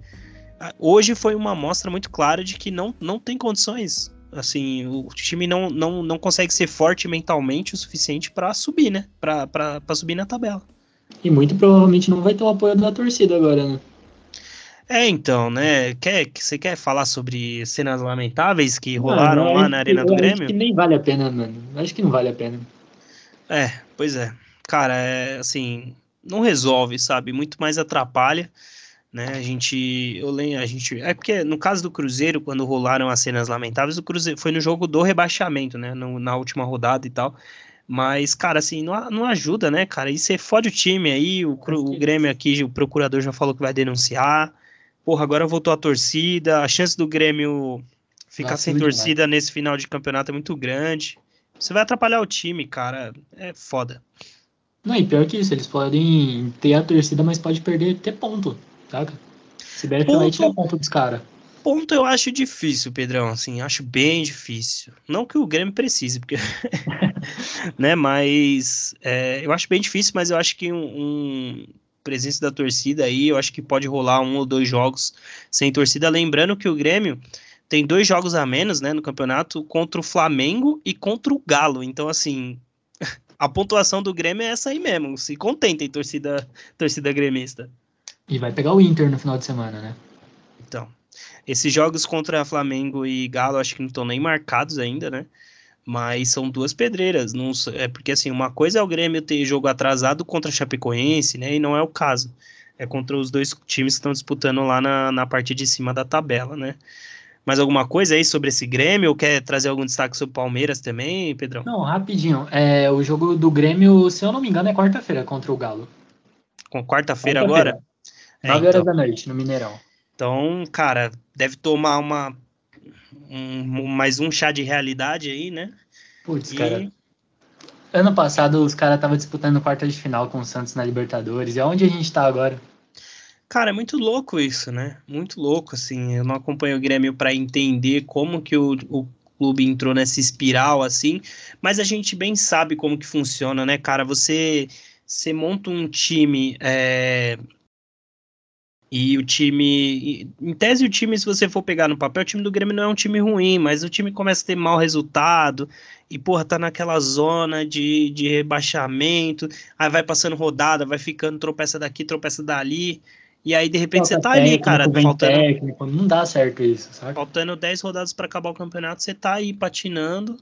hoje foi uma amostra muito clara de que não, não tem condições. Assim, o time não, não, não consegue ser forte mentalmente o suficiente pra subir, né? Pra subir na tabela. E muito provavelmente não vai ter o apoio da torcida agora, né? É, então, né? Quer, você quer falar sobre cenas lamentáveis que rolaram Mano, eu lá na Arena do Grêmio? Acho que nem vale a pena, mano. Acho que não vale a pena. É, pois é. Cara, é assim, não resolve, sabe? Muito mais atrapalha, né? A gente, eu lembro, a gente, é porque no caso do Cruzeiro, quando rolaram as cenas lamentáveis, o Cruzeiro foi no jogo do rebaixamento, né? No- na última rodada e tal. Mas, cara, assim, não, não ajuda, né, cara? E você fode o time aí, o, o Grêmio aqui, o procurador já falou que vai denunciar. Porra, agora voltou a torcida, a chance do Grêmio ficar Nossa, sem torcida nesse final de campeonato é muito grande. Você vai atrapalhar o time, cara. É foda. Não, e pior que isso, eles podem ter a torcida, mas pode perder ter ponto, Se der, Ponto. tirar ponto dos caras. Ponto eu acho difícil, Pedrão. Assim, acho bem difícil. Não que o Grêmio precise, porque. *laughs* né, mas. é, eu acho bem difícil, mas eu acho que um, um presença da torcida aí, eu acho que pode rolar um ou dois jogos sem torcida. Lembrando que o Grêmio tem dois jogos a menos, né, no campeonato, contra o Flamengo e contra o Galo. Então, assim. *laughs* A pontuação do Grêmio é essa aí mesmo. Se contentem, torcida, torcida gremista. E vai pegar o Inter no final de semana, né? Então, esses jogos contra Flamengo e Galo acho que não estão nem marcados ainda, né? Mas são duas pedreiras. Não, é porque assim, uma coisa é o Grêmio ter jogo atrasado contra a Chapecoense, né? E não é o caso. É contra os dois times que estão disputando lá na, na parte de cima da tabela, né? Mais alguma coisa aí sobre esse Grêmio? Ou quer trazer algum destaque sobre o Palmeiras também, Pedrão? Não, rapidinho. É, o jogo do Grêmio, se eu não me engano, é quarta-feira contra o Galo. Com quarta-feira Quarta-feira, agora? É, 9 então. horas da noite, no Mineirão. Então, cara, deve tomar uma um- mais um chá de realidade aí, né? Putz, E- cara. Ano passado os caras estavam disputando quarta de final com o Santos na Libertadores. E aonde a gente tá agora? Cara, é muito louco isso, né? Muito louco, assim. Eu não acompanho o Grêmio para entender como que o, o clube entrou nessa espiral, assim. Mas a gente bem sabe como que funciona, né, cara? Você, você monta um time é, e o time... Em tese, o time, se você for pegar no papel, o time do Grêmio não é um time ruim, mas o time começa a ter mau resultado e, porra, tá naquela zona de, de rebaixamento, aí vai passando rodada, vai ficando tropeça daqui, tropeça dali... E aí, de repente, você Falta tá ali, técnico, cara, vem faltando, técnico. Não dá certo isso, sabe? faltando 10 rodadas para acabar o campeonato, você tá aí patinando,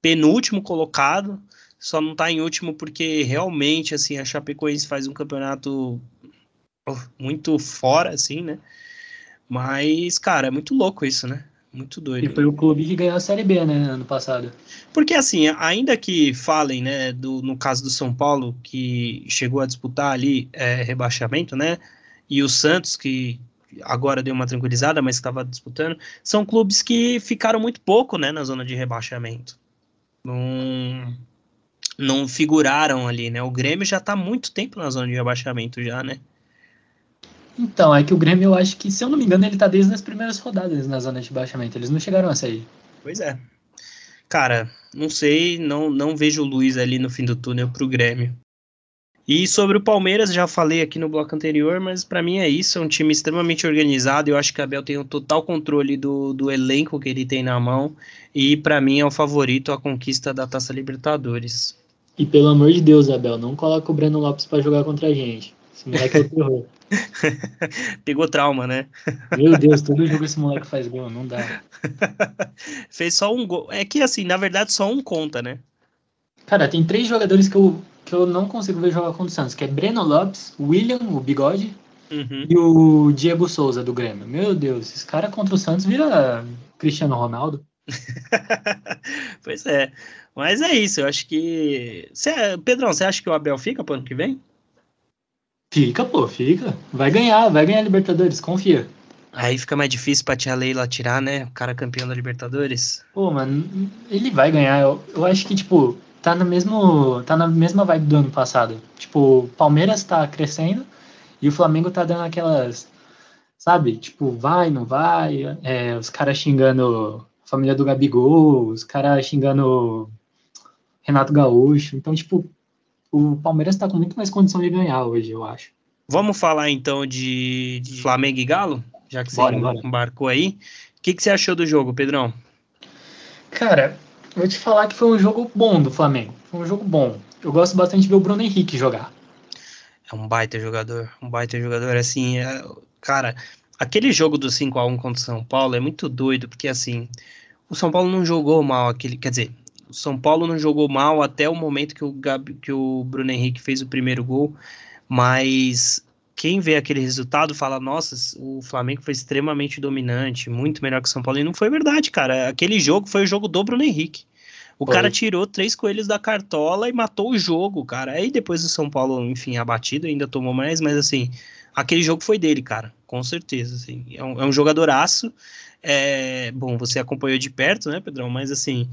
penúltimo colocado, só não tá em último porque realmente, assim, a Chapecoense faz um campeonato muito fora, assim, né? Mas, cara, é muito louco isso, né? Muito E doido. foi o clube que ganhou a Série B, né, ano passado. Porque, assim, ainda que falem, né, do, no caso do São Paulo, que chegou a disputar ali é, rebaixamento, né, e o Santos, que agora deu uma tranquilizada, mas estava disputando, são clubes que ficaram muito pouco, né, na zona de rebaixamento. Não, não figuraram ali, né, o Grêmio já está muito tempo na zona de rebaixamento já, né. Então, é que o Grêmio, eu acho que, se eu não me engano, ele tá desde as primeiras rodadas na zona de baixamento. Eles não chegaram a sair. Pois é. Cara, não sei, não, não vejo o Luiz ali no fim do túnel pro Grêmio. E sobre o Palmeiras, já falei aqui no bloco anterior, mas para mim é isso, é um time extremamente organizado. Eu acho que o Abel tem o um total controle do, do elenco que ele tem na mão. E para mim é o favorito à conquista da Taça Libertadores. E pelo amor de Deus, Abel, não coloca o Breno Lopes para jogar contra a gente. Esse moleque é terror. *laughs* *laughs* Pegou trauma, né? Meu Deus, todo jogo esse moleque faz gol, não dá. *laughs* Fez só um gol. É que assim, na verdade, só um conta, né? Cara, tem três jogadores que eu, que eu não consigo ver jogar contra o Santos, que é Breno Lopes, William, o bigode, uhum. e o Diego Souza do Grêmio. Meu Deus, esse cara contra o Santos vira Cristiano Ronaldo. *laughs* pois é. Mas é isso, eu acho que. Cê, Pedrão, você acha que o Abel fica pro ano que vem? Fica, pô, fica. Vai ganhar, vai ganhar Libertadores, confia. Aí fica mais difícil pra tia Leila tirar, né? O cara campeão da Libertadores. Pô, mano, ele vai ganhar. Eu, eu acho que, tipo, tá no mesmo. tá na mesma vibe do ano passado. Tipo, o Palmeiras tá crescendo e o Flamengo tá dando aquelas. Sabe? Tipo, vai, não vai. É, os caras xingando a família do Gabigol, os caras xingando Renato Gaúcho. Então, tipo, o Palmeiras está com muito mais condição de ganhar hoje, eu acho. Vamos falar então de, de Flamengo e Galo, já que bora, você bora. embarcou aí. O que, que você achou do jogo, Pedrão? Cara, eu vou te falar que foi um jogo bom do Flamengo. Foi um jogo bom. Eu gosto bastante de ver o Bruno Henrique jogar. É um baita jogador. Um baita jogador, assim, é, cara, aquele jogo do 5 a 1 contra o São Paulo é muito doido, porque assim, o São Paulo não jogou mal aquele, quer dizer, o São Paulo não jogou mal até o momento que o, Gabi, que o Bruno Henrique fez o primeiro gol, mas quem vê aquele resultado fala: nossa, o Flamengo foi extremamente dominante, muito melhor que o São Paulo. E não foi verdade, cara. Aquele jogo foi o jogo do Bruno Henrique. O foi. cara tirou três coelhos da cartola e matou o jogo, cara. Aí depois o São Paulo, enfim, abatido, ainda tomou mais, mas assim, aquele jogo foi dele, cara, com certeza. Assim. É um, é um jogadoraço. É, bom, você acompanhou de perto, né, Pedrão? Mas assim,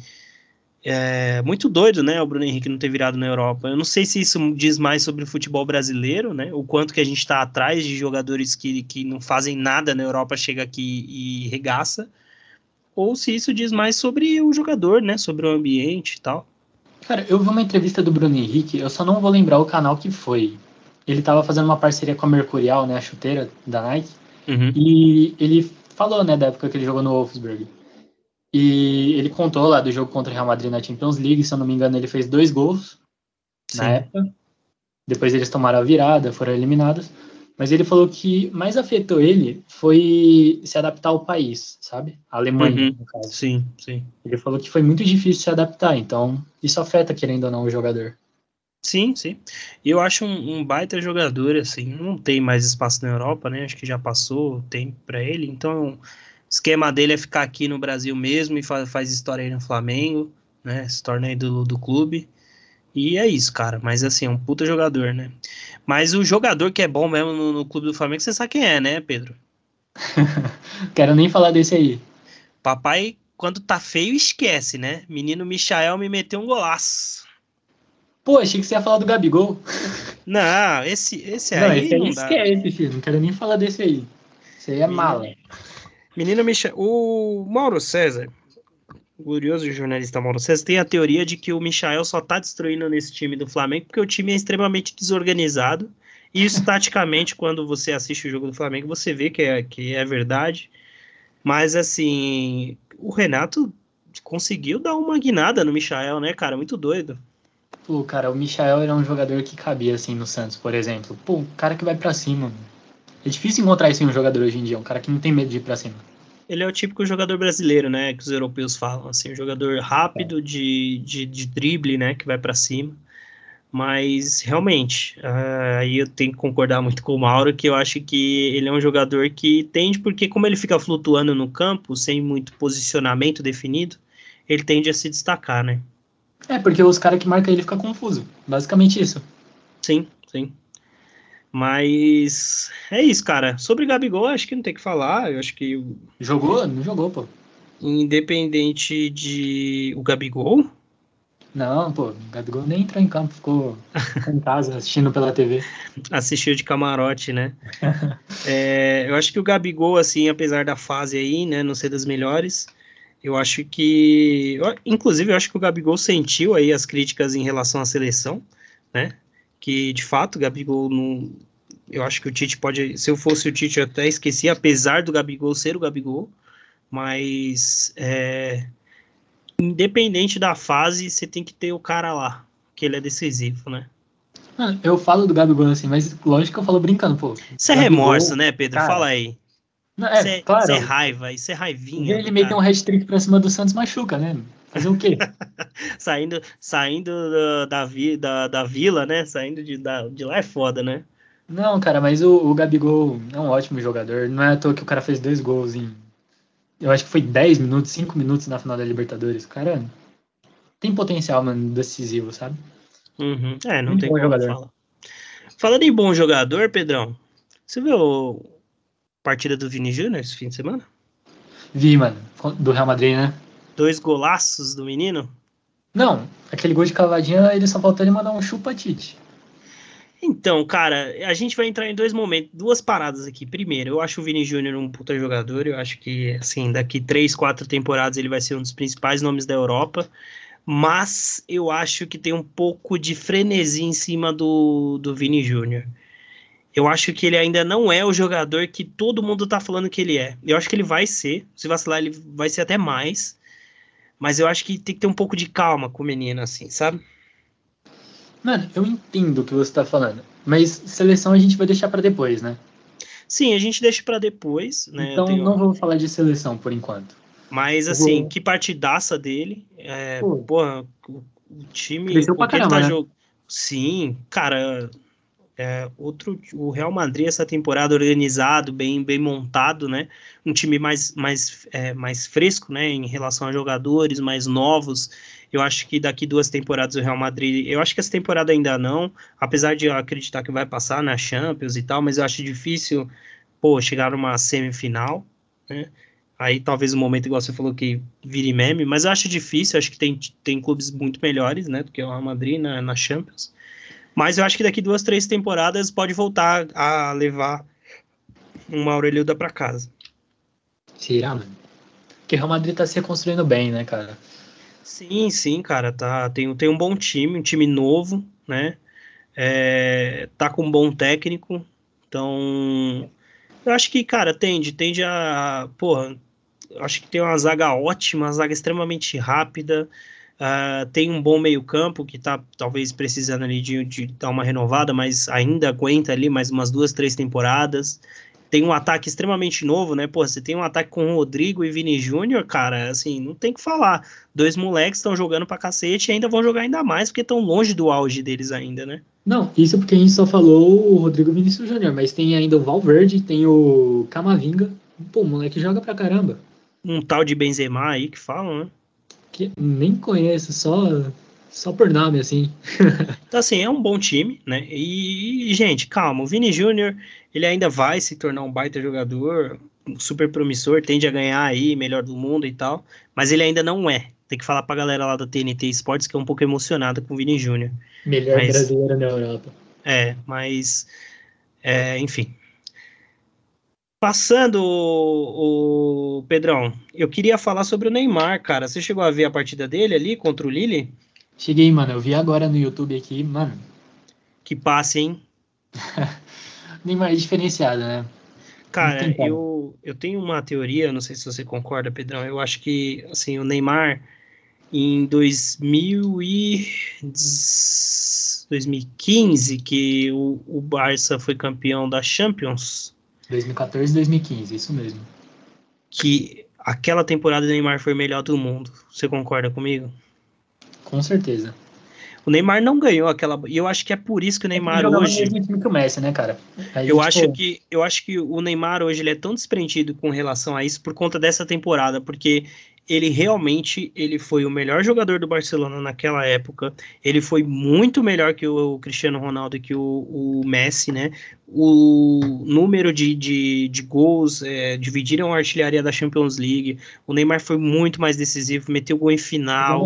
é muito doido, né, o Bruno Henrique não ter virado na Europa. Eu não sei se isso diz mais sobre o futebol brasileiro, né, o quanto que a gente está atrás de jogadores que, que não fazem nada na Europa, chega aqui e regaça, ou se isso diz mais sobre o jogador, né, sobre o ambiente e tal. Cara, eu vi uma entrevista do Bruno Henrique, eu só não vou lembrar o canal que foi. Ele estava fazendo uma parceria com a Mercurial, né, a chuteira da Nike, uhum. e ele falou, né, da época que ele jogou no Wolfsburg. E ele contou lá do jogo contra o Real Madrid na Champions League, se eu não me engano, ele fez dois gols Sim. na época. Depois eles tomaram a virada, foram eliminados. Mas ele falou que mais afetou ele foi se adaptar ao país, sabe? A Alemanha, uhum. no caso. Sim, sim. Ele falou que foi muito difícil se adaptar, então isso afeta, querendo ou não, o jogador. Sim, sim. Eu acho um, um, baita jogador, assim, não tem mais espaço na Europa, né? Acho que já passou o tempo para ele, então esquema dele é ficar aqui no Brasil mesmo e faz, faz história aí no Flamengo, né? Se torna aí do, do clube. E é isso, cara. Mas assim, é um puta jogador, né? Mas o jogador que é bom mesmo no, no clube do Flamengo, você sabe quem é, né, Pedro? *laughs* Quero nem falar desse aí. Papai, quando tá feio, esquece, né? Menino Michael me meteu um golaço. Pô, achei que você ia falar do Gabigol. *laughs* Não, esse, esse não, aí. Esse aí não esquece, filho. Não quero nem falar desse aí. Esse aí é mala. Menino. O Mauro César, o glorioso jornalista Mauro César, tem a teoria de que o Michael só tá destruindo nesse time do Flamengo porque o time é extremamente desorganizado. E isso, taticamente, *laughs* quando você assiste o jogo do Flamengo, você vê que é, que é verdade. Mas, assim, o Renato conseguiu dar uma guinada no Michael, né, cara? Muito doido. Pô, cara, o Michael era um jogador que cabia, assim, no Santos, por exemplo. Pô, um cara que vai para cima. É difícil encontrar isso em um jogador hoje em dia, um cara que não tem medo de ir pra cima. Ele é o típico jogador brasileiro, né? Que os europeus falam, assim, um jogador rápido, é. de, de, de, drible, né? Que vai para cima. Mas, realmente, uh, aí eu tenho que concordar muito com o Mauro, que eu acho que ele é um jogador que tende, porque como ele fica flutuando no campo, sem muito posicionamento definido, ele tende a se destacar, né? É, porque os caras que marcam ele ficam confuso. Basicamente isso. Sim, sim. Mas é isso, cara. Sobre Gabigol, acho que não tem que falar. Eu acho que. Jogou? Não jogou, pô. Independente de. O Gabigol? Não, pô, o Gabigol nem entrou em campo, ficou em casa assistindo pela TV. Assistiu de camarote, né? *laughs* é, eu acho que o Gabigol, assim, apesar da fase aí, né, não ser das melhores, eu acho que. Eu, inclusive, eu acho que o Gabigol sentiu aí as críticas em relação à seleção, né? Que de fato o Gabigol não. Eu acho que o Tite pode. Se eu fosse o Tite, eu até esquecia, apesar do Gabigol ser o Gabigol. Mas. É, independente da fase, você tem que ter o cara lá, que ele é decisivo, né? Eu falo do Gabigol assim, mas lógico que eu falo brincando, pô. Isso é remorso, né, Pedro? Cara, Fala aí. É, isso é, claro. Isso é raiva, isso é raivinha. Ele meter um hat-trick pra cima do Santos machuca, né? Fazer o quê? *laughs* saindo saindo da, da, da, vila, né? Saindo de, da, de lá é foda, né? Não, cara, mas o, o Gabigol é um ótimo jogador. Não é à toa que o cara fez dois gols em. Eu acho que foi 10 minutos, 5 minutos na final da Libertadores. O cara tem potencial, mano, decisivo, sabe? Uhum. É, não Muito tem como jogador. falar. Falando em bom jogador, Pedrão, você viu partida do Vini Júnior esse fim de semana? Vi, mano. Do Real Madrid, né? Dois golaços do menino? Não, aquele gol de cavadinha, ele só faltou ele mandar um chupa Tite. Então, cara, a gente vai entrar em dois momentos, duas paradas aqui. Primeiro, eu acho o Vini Júnior um puta jogador. Eu acho que, assim, daqui três, quatro temporadas ele vai ser um dos principais nomes da Europa. Mas eu acho que tem um pouco de frenesi em cima do, do Vini Júnior eu acho que ele ainda não é o jogador que todo mundo tá falando que ele é. Eu acho que ele vai ser, se vacilar, ele vai ser até mais. Mas eu acho que tem que ter um pouco de calma com o menino, assim, sabe? Mano, eu entendo o que você tá falando. Mas seleção a gente vai deixar para depois, né? Sim, a gente deixa para depois, né? Então tenho... não vou falar de seleção por enquanto. Mas assim, vou... que partidaça dele. É, Pô. porra, o, o time. Cresceu pra caramba, tá né? jog... Sim, cara, é, outro, o Real Madrid essa temporada organizado, bem, bem montado, né? Um time mais, mais, é, mais fresco, né? Em relação a jogadores mais novos. Eu acho que daqui duas temporadas o Real Madrid, eu acho que essa temporada ainda não, apesar de eu acreditar que vai passar na Champions e tal, mas eu acho difícil, pô, chegar numa semifinal, né? Aí talvez o um momento, igual você falou, que vire meme, mas eu acho difícil, acho que tem, tem clubes muito melhores, né, do que o Real Madrid na, na Champions. Mas eu acho que daqui duas, três temporadas pode voltar a levar uma Aurelilda para casa. Será, mano? Porque o Real Madrid tá se reconstruindo bem, né, cara? Sim, sim, cara. Tá, tem, tem um bom time, um time novo, né? É, tá com um bom técnico. Então, eu acho que, cara, tende, tende a. Porra, acho que tem uma zaga ótima, uma zaga extremamente rápida. Uh, tem um bom meio-campo que está talvez precisando ali de, de, dar uma renovada, mas ainda aguenta ali mais umas duas, três temporadas. Tem um ataque extremamente novo, né? Pô, você tem um ataque com o Rodrigo e Vini Júnior, cara, assim, não tem que falar. Dois moleques estão jogando pra cacete e ainda vão jogar ainda mais porque estão longe do auge deles ainda, né? Não, isso porque a gente só falou o Rodrigo Vinícius Júnior, mas tem ainda o Valverde, tem o Camavinga. Pô, o moleque joga pra caramba. Um tal de Benzema aí que falam, né? Que nem conheço, só, só por nome, assim. *laughs* então, assim, é um bom time, né? E, gente, calma, o Vini Júnior, ele ainda vai se tornar um baita jogador, super promissor, tende a ganhar aí, melhor do mundo e tal, mas ele ainda não é. Tem que falar pra galera lá da TNT Sports que é um pouco emocionada com o Vini Júnior. Melhor mas, brasileiro na Europa. É, mas, é, enfim, Passando, o, o, Pedrão, eu queria falar sobre o Neymar, cara. Você chegou a ver a partida dele ali contra o Lille? Cheguei, mano. Eu vi agora no YouTube aqui, mano. Que passe, hein? *laughs* Neymar é diferenciado, né? Cara, eu, eu tenho uma teoria, não sei se você concorda, Pedrão. Eu acho que, assim, o Neymar em 2000 e 2015, que o, o Barça foi campeão da Champions 2014 e 2015, isso mesmo. Que aquela temporada do Neymar foi melhor do mundo. Você concorda comigo? Com certeza. O Neymar não ganhou aquela. E eu acho que é por isso que o Neymar ele hoje. No time que o Messi, né, cara? Aí, eu, tipo... acho que, eu acho que o Neymar hoje ele é tão desprendido com relação a isso por conta dessa temporada, porque ele realmente ele foi o melhor jogador do Barcelona naquela época. Ele foi muito melhor que o Cristiano Ronaldo e que o, o Messi, né? O número de, de, de gols, é, dividiram a artilharia da Champions League. O Neymar foi muito mais decisivo, meteu gol em final.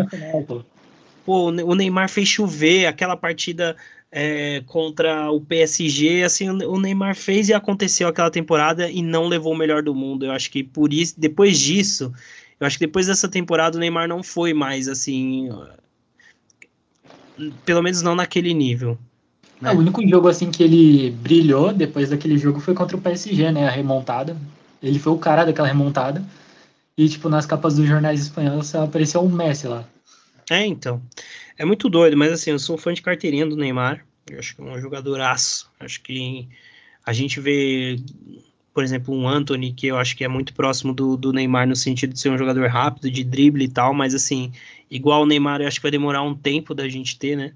Pô, o Neymar fez chover, aquela partida é, contra o PSG, assim, o Neymar fez e aconteceu aquela temporada e não levou o melhor do mundo. Eu acho que por isso, depois disso, eu acho que depois dessa temporada o Neymar não foi mais assim, pelo menos não naquele nível. Né? É, o único jogo assim que ele brilhou depois daquele jogo foi contra o PSG, né? A remontada. Ele foi o cara daquela remontada. E, tipo, nas capas dos jornais espanhóis apareceu um Messi lá. É, então. É muito doido, mas assim, eu sou um fã de carteirinha do Neymar. Eu acho que é um jogadoraço. Acho que a gente vê, por exemplo, um Anthony, que eu acho que é muito próximo do, do Neymar no sentido de ser um jogador rápido, de drible e tal, mas assim, igual o Neymar, eu acho que vai demorar um tempo da gente ter, né?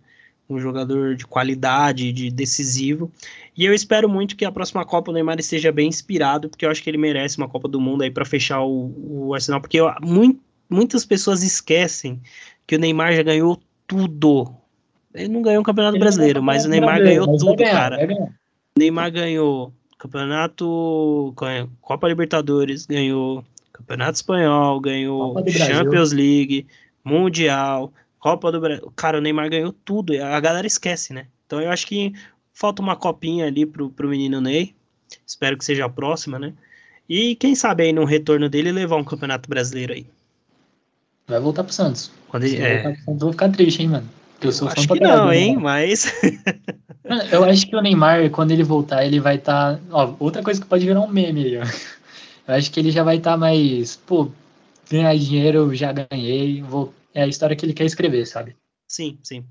Um jogador de qualidade, de decisivo. E eu espero muito que a próxima Copa o Neymar esteja bem inspirado, porque eu acho que ele merece uma Copa do Mundo aí para fechar o, o Arsenal, porque eu, muito, muitas pessoas esquecem que o Neymar já ganhou tudo. Ele não ganhou o Campeonato ele Brasileiro, mas o Neymar ganhou tudo, cara. O Neymar ganhou Campeonato, Copa Libertadores, ganhou Campeonato Espanhol, ganhou Champions League, Mundial, Copa do Brasil. Cara, o Neymar ganhou tudo. A galera esquece, né? Então eu acho que falta uma copinha ali pro, pro menino Ney. Espero que seja a próxima, né? E quem sabe aí no retorno dele levar um campeonato brasileiro aí. Vai voltar pro Santos. Quando ele, é... Santos, eu vou ficar triste, hein, mano. Eu sou eu fã acho que não, hein, mas... *laughs* eu acho que o Neymar, quando ele voltar, ele vai estar... Tá... Ó, outra coisa que pode virar um meme aí, ó. *laughs* Eu acho que ele já vai estar tá mais... Pô, ganhar dinheiro, já ganhei, vou... É a história que ele quer escrever, sabe? Sim, sim.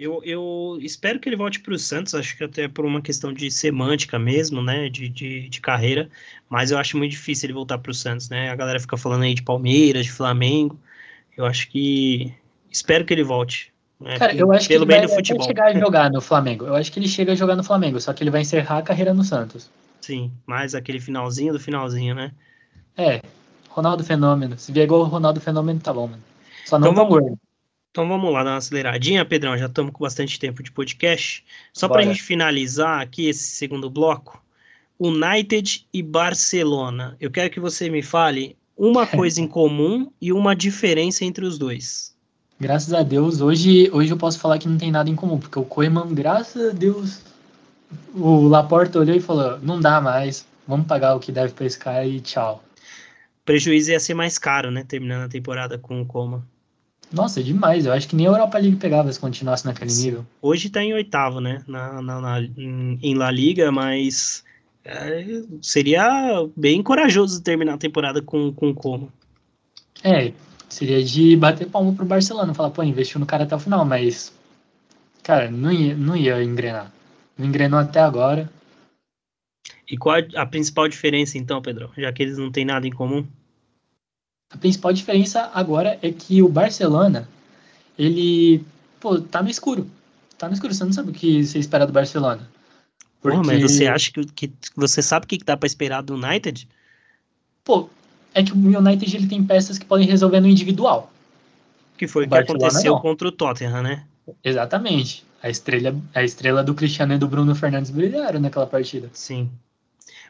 Eu, eu espero que ele volte para o Santos, acho que até por uma questão de semântica mesmo, né, de, de, de carreira, mas eu acho muito difícil ele voltar para o Santos, né, a galera fica falando aí de Palmeiras, de Flamengo, eu acho que, espero que ele volte. Né, Cara, eu acho que ele vai chegar a *laughs* jogar no Flamengo, eu acho que ele chega a jogar no Flamengo, só que ele vai encerrar a carreira no Santos. Sim, mais aquele finalzinho do finalzinho, né? É, Ronaldo Fenômeno, se vier igual o Ronaldo Fenômeno, tá bom, mano. Só não então, vamos, então vamos lá, dar uma aceleradinha, Pedrão. Já estamos com bastante tempo de podcast. Só para a gente finalizar aqui esse segundo bloco, United e Barcelona. Eu quero que você me fale uma *laughs* coisa em comum e uma diferença entre os dois. Graças a Deus, hoje, hoje eu posso falar que não tem nada em comum, porque o Koeman, graças a Deus, o Laporta olhou e falou: não dá mais, vamos pagar o que deve para esse cara e tchau. O prejuízo ia ser mais caro, né? Terminando a temporada com o Koeman. Nossa, demais. Eu acho que nem a Europa League pegava se continuasse naquele nível. Hoje tá em oitavo, né? Na, na, na em La Liga, mas é, seria bem corajoso terminar a temporada com, com como. É, seria de bater palmo pro Barcelona, falar, pô, investiu no cara até o final, mas. Cara, não ia, não ia engrenar. Não engrenou até agora. E qual a principal diferença, então, Pedro? Já que eles não têm nada em comum? A principal diferença agora é que o Barcelona, ele, pô, tá no escuro. Tá no escuro, você não sabe o que você espera do Barcelona. Porque... Porra, mas você acha que, que você sabe o que dá para esperar do United? Pô, é que o United ele tem peças que podem resolver no individual. Que foi o que Barcelona, aconteceu não. contra o Tottenham, né? Exatamente. A estrela, a estrela do Cristiano e do Bruno Fernandes brilharam naquela partida. Sim.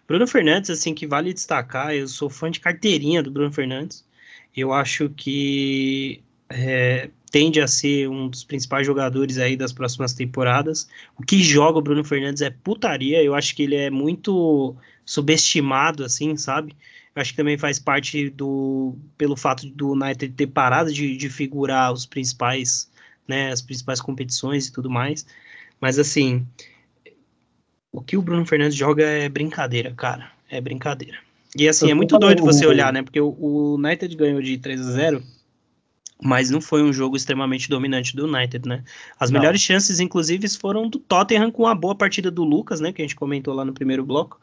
Bruno Fernandes, assim, que vale destacar, eu sou fã de carteirinha do Bruno Fernandes. Eu acho que é, tende a ser um dos principais jogadores aí das próximas temporadas. O que joga o Bruno Fernandes é putaria. Eu acho que ele é muito subestimado, assim, sabe? Eu acho que também faz parte do pelo fato do United ter parado de, de figurar os principais, né, as principais competições e tudo mais. Mas assim, o que o Bruno Fernandes joga é brincadeira, cara. É brincadeira. E assim, é muito doido você olhar, né? Porque o, United ganhou de 3 a 0 mas não foi um jogo extremamente dominante do United, né? As não. melhores chances, inclusive, foram do Tottenham com a boa partida do Lucas, né? Que a gente comentou lá no primeiro bloco.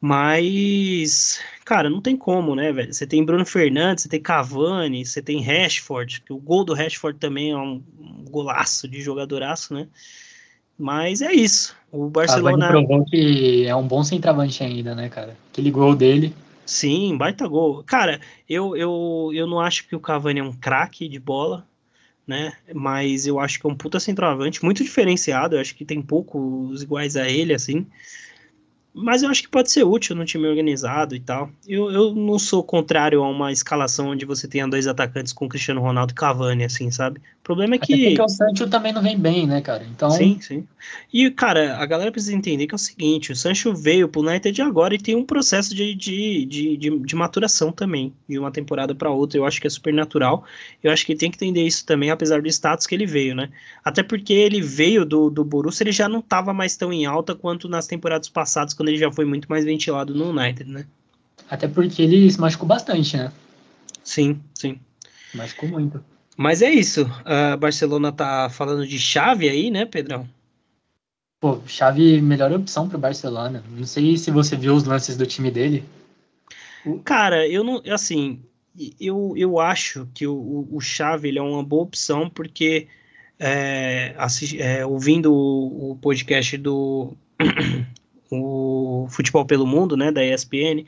Mas, cara, não tem como, né, velho? Você tem Bruno Fernandes, você tem Cavani, você tem Rashford, que o gol do Rashford também é um, um golaço de jogadoraço, né? Mas é isso. O Barcelona. Cavani provou que é um bom centroavante ainda, né, cara? Aquele gol dele. Sim, baita gol. Cara, eu, eu, eu não acho que o Cavani é um craque de bola, né? Mas eu acho que é um puta centroavante, muito diferenciado. Eu acho que tem poucos iguais a ele, assim. Mas eu acho que pode ser útil no time organizado e tal. Eu, eu não sou contrário a uma escalação onde você tenha dois atacantes com Cristiano Ronaldo e Cavani, assim, sabe? problema é Até que. porque o Sancho também não vem bem, né, cara? Então, Sim, sim. E, cara, a galera precisa entender que é o seguinte: o Sancho veio pro United agora e tem um processo de, de, de, de, de maturação também, de uma temporada para outra. Eu acho que é super natural. Eu acho que tem que entender isso também, apesar do status que ele veio, né? Até porque ele veio do, do Borussia, ele já não tava mais tão em alta quanto nas temporadas passadas, quando ele já foi muito mais ventilado no United, né? até porque ele se machucou bastante, né? Sim, sim. Machucou muito. Mas é isso. A Barcelona tá falando de chave aí, né, Pedrão? Pô, Xavi, melhor opção pro Barcelona. Não sei se você viu os lances do time dele. Cara, eu não. Assim, eu, eu acho que o, o Xavi ele é uma boa opção, porque é, assi- é, ouvindo o, o podcast do *clears throat* o Futebol pelo Mundo, né, da ESPN,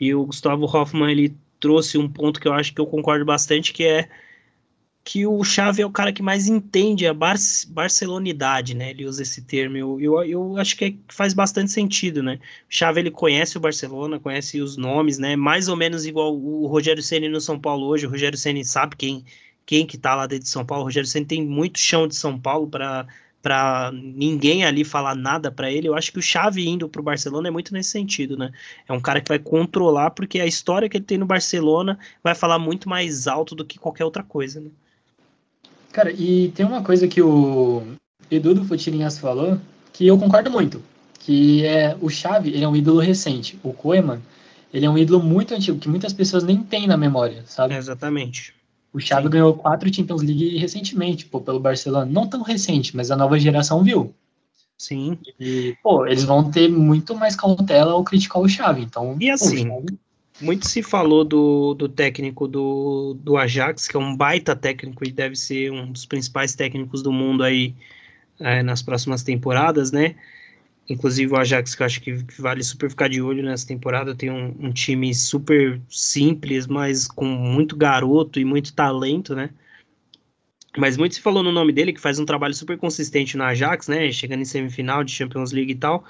e o Gustavo Hoffmann ele trouxe um ponto que eu acho que eu concordo bastante, que é que o Xavi é o cara que mais entende a bar barcelonidade, né? Ele usa esse termo. Eu, eu, eu acho que é- faz bastante sentido, né? O Xavi ele conhece o Barcelona, conhece os nomes, né? Mais ou menos igual o Rogério Ceni no São Paulo hoje. O Rogério Ceni sabe quem quem que tá lá dentro de São Paulo. O Rogério Ceni tem muito chão de São Paulo para para ninguém ali falar nada para ele. Eu acho que o Xavi indo pro Barcelona é muito nesse sentido, né? É um cara que vai controlar porque a história que ele tem no Barcelona vai falar muito mais alto do que qualquer outra coisa, né? Cara, e tem uma coisa que o Edu do Futirinhas falou que eu concordo muito. Que é o Xavi, ele é um ídolo recente. O Koeman, ele é um ídolo muito antigo, que muitas pessoas nem têm na memória, sabe? Exatamente. O Xavi Sim. ganhou quatro Champions League recentemente, pô, pelo Barcelona. Não tão recente, mas a nova geração viu. Sim. E, pô, eles vão ter muito mais cautela ao criticar o Xavi. Então, E assim, pô, Xavi- Muito se falou do, do técnico do, do Ajax, que é um baita técnico e deve ser um dos principais técnicos do mundo aí é, nas próximas temporadas, né? Inclusive o Ajax, que eu acho que vale super ficar de olho nessa temporada, tem um, um time super simples, mas com muito garoto e muito talento, né? Mas muito se falou no nome dele, que faz um trabalho super consistente no Ajax, né? Chegando em semifinal de Champions League e tal.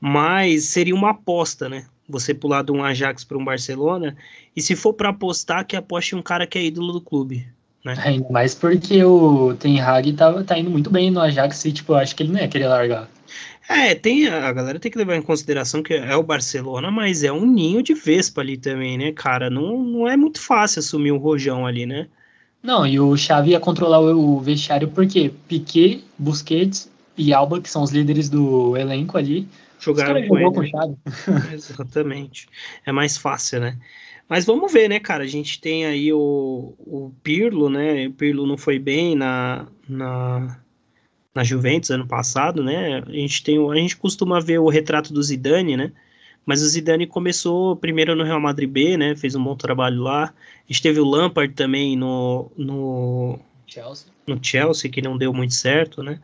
Mas seria uma aposta, né? Você pular de um Ajax para um Barcelona. E se for para apostar, que aposte um cara que é ídolo do clube. Ainda mais porque o Ten Hag tá, tá indo muito bem no Ajax e, tipo, eu acho que ele não ia querer largar. É, tem, a galera tem que levar em consideração que é o Barcelona, mas é um ninho de vespa ali também, né, cara? Não, não é muito fácil assumir o rojão ali, né? Não, e o Xavi ia controlar o, o vestiário porque Piquet, Busquets e Alba, que são os líderes do elenco ali, Jogaram com ele. com o né? Xavi. *laughs* Exatamente. É mais fácil, né? Mas vamos ver, né, cara? A gente tem aí o, o Pirlo, né? O Pirlo não foi bem na, na, na Juventus ano passado, né? A gente, tem, o- a gente costuma ver o retrato do Zidane, né? Mas o Zidane começou primeiro no Real Madrid B, né? Fez um bom trabalho lá. A gente teve o Lampard também no, no, Chelsea. no Chelsea, que não deu muito certo, né?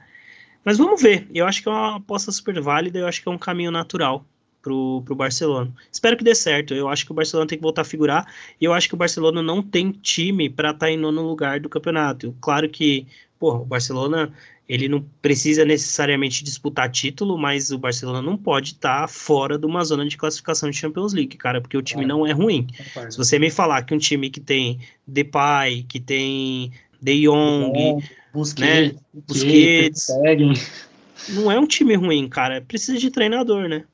Mas vamos ver. Eu acho que é uma aposta super válida, eu acho que é um caminho natural pro, pro Barcelona. Espero que dê certo. Eu acho que o Barcelona tem que voltar a figurar e eu acho que o Barcelona não tem time para estar em nono lugar do campeonato. Claro que, pô, o Barcelona ele não precisa necessariamente disputar título, mas o Barcelona não pode estar fora de uma zona de classificação de Champions League, cara, porque o time Claro. não é ruim. Se você me falar que um time que tem Depay, que tem De Jong, Busquets, né, Busquets. não é um time ruim, cara. Precisa de treinador, né?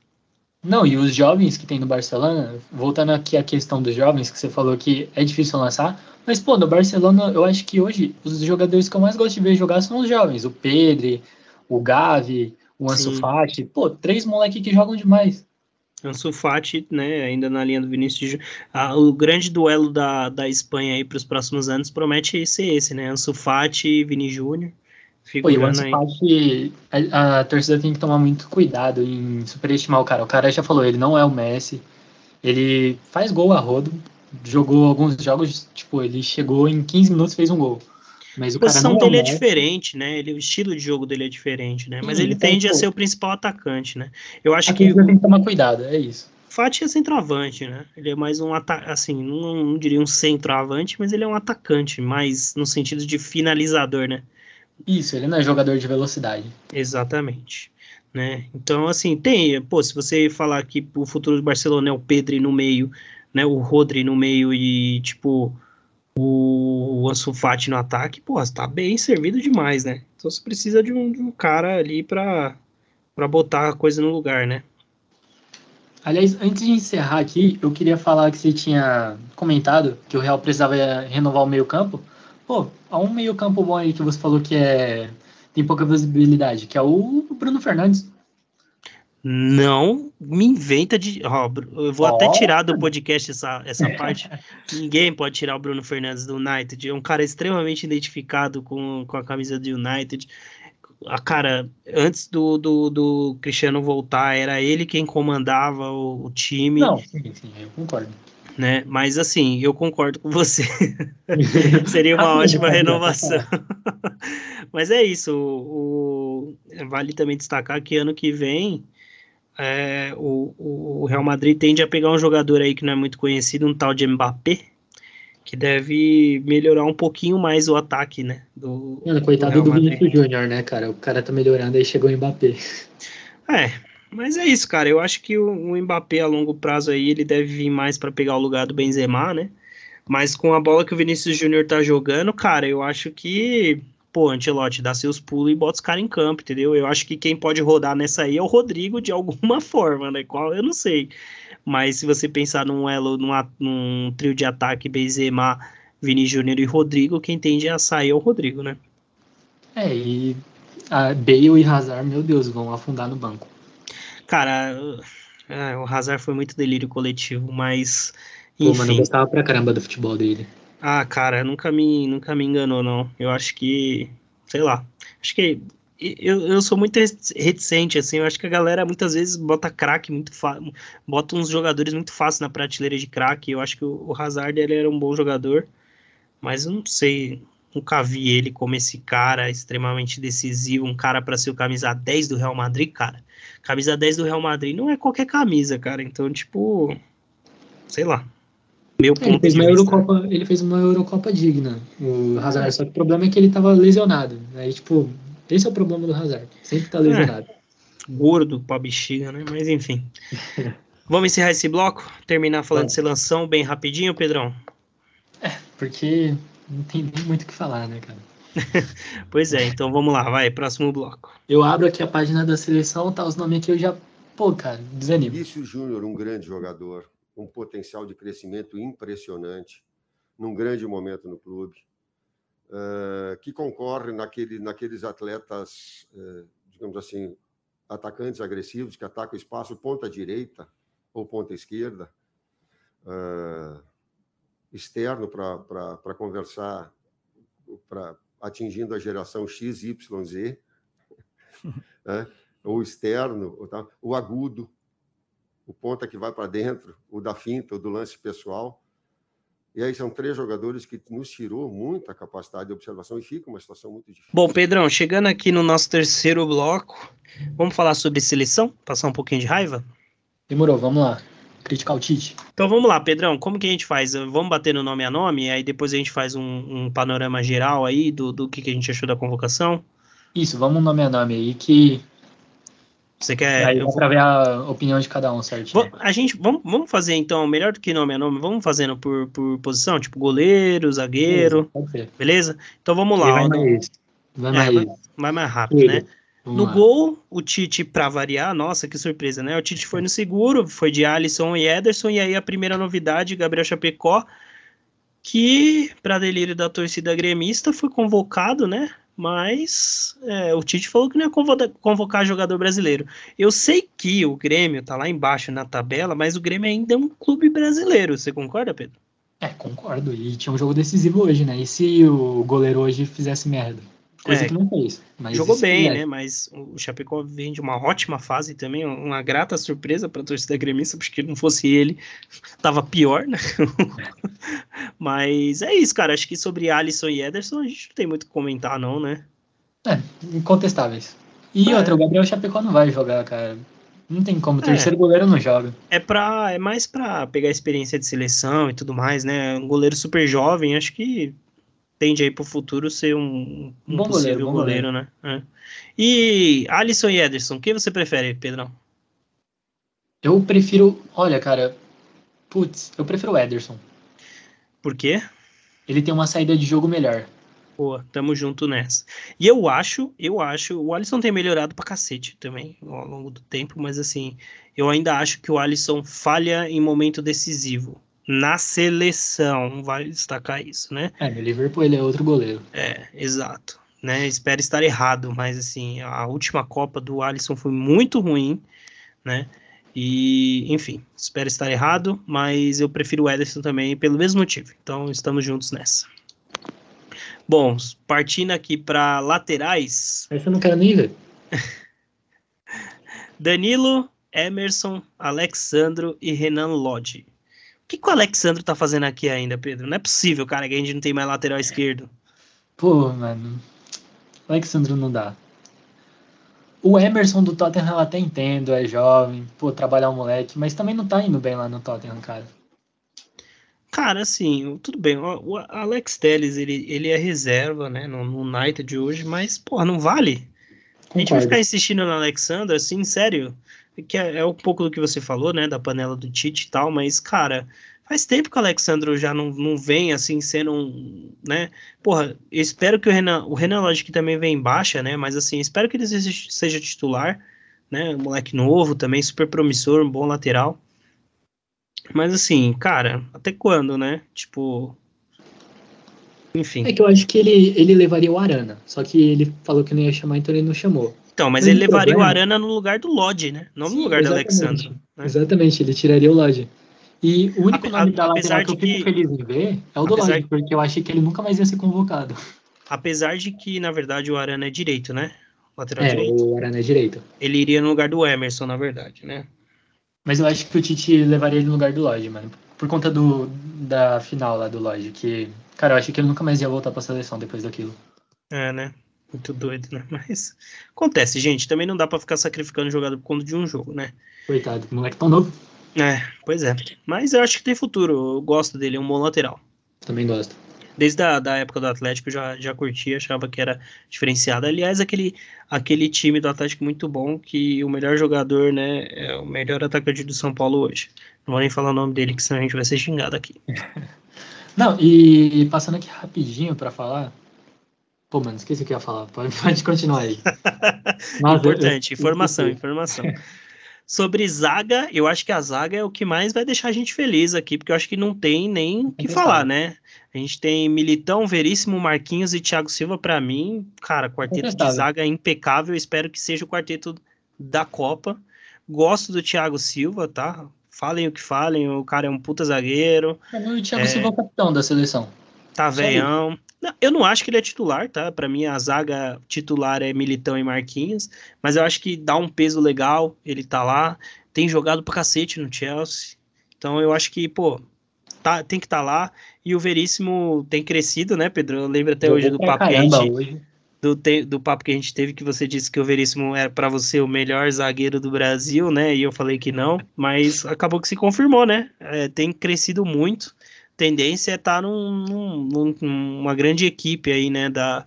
Não, e os jovens que tem no Barcelona, voltando aqui à questão dos jovens, que você falou que é difícil lançar, mas, pô, no Barcelona, eu acho que hoje os jogadores que eu mais gosto de ver jogar são os jovens. O Pedri, o Gavi, o Ansu. Fati. Pô, três moleques que jogam demais. Ansu Fati, né, ainda na linha do Vinícius. Ah, o grande duelo da, da Espanha aí para os próximos anos promete ser esse, né? Ansu Fati e Vini Júnior. Pô, o Ansu. Fati, a, a torcida tem que tomar muito cuidado em superestimar o cara. O cara já falou, ele não é o Messi, ele faz gol a rodo, jogou alguns jogos, tipo, ele chegou em 15 minutos e fez um gol. Mas o A cara posição é dele é diferente, né? Ele, o estilo de jogo dele é diferente, né? Mas Sim, ele então, tende a ser o principal atacante, né? Eu acho A que tem que tomar cuidado, é isso. Fati é centroavante, né? Ele é mais um ata assim, não, não diria um centroavante, mas ele é um atacante, mais no sentido de finalizador, né? Isso, ele não é jogador de velocidade. Exatamente. Né? Então, assim, tem, pô, se você falar que o futuro do Barcelona é o Pedri no meio, né, o Rodri no meio e, tipo, o Ansu Fati no ataque, pô, tá bem servido demais, né? Então você precisa de um, de um cara ali pra, pra botar a coisa no lugar, né? Aliás, antes de encerrar aqui, eu queria falar que você tinha comentado que o Real precisava renovar o meio-campo. Pô, há um meio-campo bom aí que você falou que é tem pouca visibilidade, que é o Bruno Fernandes. Não me inventa de. Ó, eu vou oh. até tirar do podcast essa, essa parte. *laughs* Ninguém pode tirar o Bruno Fernandes do United. É um cara extremamente identificado com, com a camisa do United. A cara, antes do, do, do Cristiano voltar, era ele quem comandava o, o time. Não, sim, sim, eu concordo. Né? Mas assim, eu concordo com você. *laughs* Seria uma ótima renovação. *laughs* Mas é isso. O, o, vale também destacar que ano que vem é, o, o, Real Madrid tende a pegar um jogador aí que não é muito conhecido, um tal de Mbappé, que deve melhorar um pouquinho mais o ataque, né? Do, Mano, coitado do, Vinícius Júnior, né, cara? O cara tá melhorando, aí chegou o Mbappé. É, mas é isso, cara. Eu acho que o, o Mbappé a longo prazo aí ele deve vir mais para pegar o lugar do Benzema, né? Mas com a bola que o Vinícius Júnior tá jogando, cara, eu acho que pô, Antelote, dá seus pulos e bota os caras em campo, entendeu? Eu acho que quem pode rodar nessa aí é o Rodrigo de alguma *laughs* forma, né? Qual eu não sei. Mas se você pensar num elo, num, num trio de ataque, Benzema, Vini Júnior e Rodrigo, quem tende a sair é o Rodrigo, né? É, e a Bale e Hazard, meu Deus, vão afundar no banco. Cara, é, o Hazard foi muito delírio coletivo, mas. Enfim. Pô, mano, eu gostava pra caramba do futebol dele. Ah, cara, nunca me, nunca me enganou, não. Eu acho que, sei lá, acho que eu, eu sou muito reticente, assim, eu acho que a galera muitas vezes bota craque muito fácil, bota uns jogadores muito fáceis na prateleira de craque, eu acho que o, o Hazard, ele era um bom jogador, mas eu não sei, nunca vi ele como esse cara extremamente decisivo, um cara para ser o camisa 10 do Real Madrid, cara. Camisa 10 do Real Madrid não é qualquer camisa, cara, então, tipo, sei lá, meu ponto ele fez, uma Eurocopa, ele fez uma Eurocopa digna, o Hazard. Só que o problema é que ele tava lesionado. Aí, tipo, esse é o problema do Hazard. Sempre tá lesionado. É, gordo pra bexiga, né? Mas enfim. *laughs* Vamos encerrar esse bloco? Terminar falando de seleção bem rapidinho, Pedrão? É, porque não tem nem muito o que falar, né, cara? *laughs* pois é, então vamos lá, vai, próximo bloco. Eu abro aqui a página da seleção, tá os nomes aqui, eu já. Pô, cara, desanimo. Vinícius Júnior, um grande jogador um potencial de crescimento impressionante, num grande momento no clube, uh, que concorre naquele, naqueles atletas, uh, digamos assim, atacantes agressivos, que atacam o espaço ponta direita ou ponta esquerda, uh, externo para conversar, para atingindo a geração X, Y, Z, *laughs* né? ou externo, ou tá, o agudo, o ponta que vai para dentro, o da finta, o do lance pessoal. E aí são três jogadores que nos tirou muita capacidade de observação e fica uma situação muito difícil. Bom, Pedrão, chegando aqui no nosso terceiro bloco, vamos falar sobre seleção? Passar um pouquinho de raiva? Demorou, vamos lá. Criticar o Tite. Então vamos lá, Pedrão, como que a gente faz? Vamos bater no nome a nome, aí depois a gente faz um, um panorama geral aí do, do que, que a gente achou da convocação? Isso, vamos nome a nome aí, que você quer. Aí eu... pra ver a opinião de cada um, certo? A gente, vamos, vamos fazer então, melhor do que nome a nome, vamos fazendo por, por posição, tipo goleiro, zagueiro. Isso, beleza? Então vamos lá. Vai mais, vai, mais. É, vai, mais rápido, né? Vamos no lá. gol, o Tite, para variar, nossa, que surpresa, né? O Tite foi no seguro, foi de Alisson e Ederson, e aí a primeira novidade, Gabriel Chapecó, que, para delírio da torcida gremista, foi convocado, né? Mas é, o Tite falou que não ia convocar jogador brasileiro. Eu sei que o Grêmio tá lá embaixo na tabela, mas o Grêmio ainda é um clube brasileiro. Você concorda, Pedro? É, concordo. E tinha um jogo decisivo hoje, né? E se o goleiro hoje fizesse merda? Coisa é, que não fez. jogou bem, é. né? Mas o Chapecó vem de uma ótima fase também, uma grata surpresa para a torcida gremista, porque não fosse ele, tava pior, né? *laughs* Mas é isso, cara. Acho que sobre Alisson e Ederson a gente não tem muito o que comentar, não, né? É, incontestáveis. E é. outra, o Gabriel Chapecó não vai jogar, cara. Não tem como, o é. terceiro é. goleiro não joga. É, pra, é mais pra pegar experiência de seleção e tudo mais, né? Um goleiro super jovem, acho que tende aí pro futuro ser um, um bom possível goleiro, goleiro, goleiro, né? É. E Alisson e Ederson, quem você prefere, Pedrão? Eu prefiro, olha, cara, putz, eu prefiro o Ederson. Por quê? ele tem uma saída de jogo melhor. Pô, tamo junto nessa. E eu acho, eu acho, o Alisson tem melhorado pra cacete também ao longo do tempo, mas assim, eu ainda acho que o Alisson falha em momento decisivo. Na seleção, vale destacar isso, né? É, no Liverpool ele é outro goleiro. É, exato. Né? Espero estar errado, mas assim, a última Copa do Alisson foi muito ruim, né? E, enfim, espero estar errado, mas eu prefiro o Ederson também pelo mesmo motivo. Então, estamos juntos nessa. Bom, partindo aqui para laterais. Essa eu não quero nem ver. *laughs* Danilo, Emerson, Alexandro e Renan Lodge. O que, que o Alexandro tá fazendo aqui ainda, Pedro? Não é possível, cara, que a gente não tem mais lateral esquerdo. Pô, mano. Alexandro não dá. O Emerson do Tottenham eu até entendo, é jovem, pô, trabalhar o moleque, mas também não tá indo bem lá no Tottenham, cara. Cara, assim, tudo bem. O Alex Telles, ele, ele é reserva, né, no, no United hoje, mas, porra, não vale. A gente vai ficar insistindo no Alexandre, assim, sério, que é, é um pouco do que você falou, né, da panela do Tite e tal, mas, cara, faz tempo que o Alexandre já não, não vem, assim, sendo um, né, porra, eu espero que o Renan, o Renan, que também vem em baixa, né, mas, assim, espero que ele seja, seja titular, né, um moleque novo também, super promissor, um bom lateral, mas assim, cara, até quando, né? Tipo. Enfim. É que eu acho que ele, ele levaria o Arana. Só que ele falou que não ia chamar, então ele não chamou. Então, mas, ele levaria problema... o Arana no lugar do Lodge, né? Não Sim, no lugar do Alexandre. Né? Exatamente, ele tiraria o Lodge. E o único a, nome a, da lateral que eu fico que... feliz em ver é o do Lodge, porque eu achei que ele nunca mais ia ser convocado. Apesar de que, na verdade, o Arana é direito, né? Lateral é, direito. o Arana é direito. Ele iria no lugar do Emerson, na verdade, né? Mas eu acho que o Tite levaria ele no lugar do Lodge, mano. Por conta do, da final lá do Lodge, que, cara, eu acho que ele nunca mais ia voltar pra seleção depois daquilo. É, né? Muito doido, né? Mas acontece, gente. Também não dá para ficar sacrificando jogador por conta de um jogo, né? Coitado, moleque tão novo. É, pois é. Mas eu acho que tem futuro. Eu gosto dele, é um bom lateral. Também gosto desde a da época do Atlético já, já curtia, achava que era diferenciado. Aliás, aquele, aquele time do Atlético muito bom, que o melhor jogador, né, é o melhor atacante do São Paulo hoje. Não vou nem falar o nome dele, que senão a gente vai ser xingado aqui. *laughs* Não, e passando aqui rapidinho para falar. Pô, mano, esqueci o que eu ia falar. Pode, *laughs* pode continuar aí. *laughs* Nossa, Importante, eu, informação, informação. Sobre zaga, eu acho que a zaga é o que mais vai deixar a gente feliz aqui, porque eu acho que não tem nem o que falar, né? A gente tem Militão, Veríssimo, Marquinhos e Thiago Silva, para mim, cara, quarteto de zaga é impecável. Espero que seja o quarteto da Copa. Gosto do Thiago Silva, tá? Falem o que falem, o cara é um puta zagueiro. o Thiago é... Silva é o capitão da seleção. Tá veião. Eu não acho que ele é titular, tá? Para mim, a zaga titular é Militão e Marquinhos, mas eu acho que dá um peso legal, ele tá lá, tem jogado pra cacete no Chelsea. Então eu acho que, pô, tá, tem que estar tá lá. E o Veríssimo tem crescido, né, Pedro? Eu lembro até hoje do papo que a gente. Do, te, do papo que a gente teve, que você disse que o Veríssimo era para você o melhor zagueiro do Brasil, né? E eu falei que não, mas acabou que se confirmou, né? É, tem crescido muito tendência é estar tá num, num, numa grande equipe aí, né, da,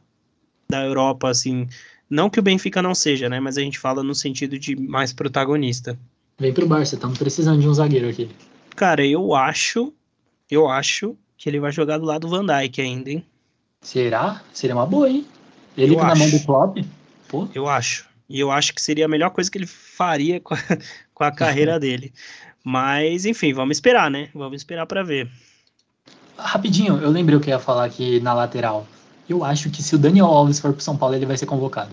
da Europa, assim. Não que o Benfica não seja, né, mas a gente fala no sentido de mais protagonista. Vem pro Barça, estamos precisando de um zagueiro aqui. Cara, eu acho, eu acho que ele vai jogar do lado do Van Dijk ainda, hein? Será? Seria uma boa, hein? Ele na mão do Klopp? Pô. Eu acho. E eu acho que seria a melhor coisa que ele faria com a, *laughs* com a carreira *laughs* dele. Mas, enfim, vamos esperar, né? Vamos esperar para ver. Rapidinho, eu lembrei o que eu ia falar aqui na lateral. Eu acho que se o Daniel Alves for pro São Paulo, ele vai ser convocado.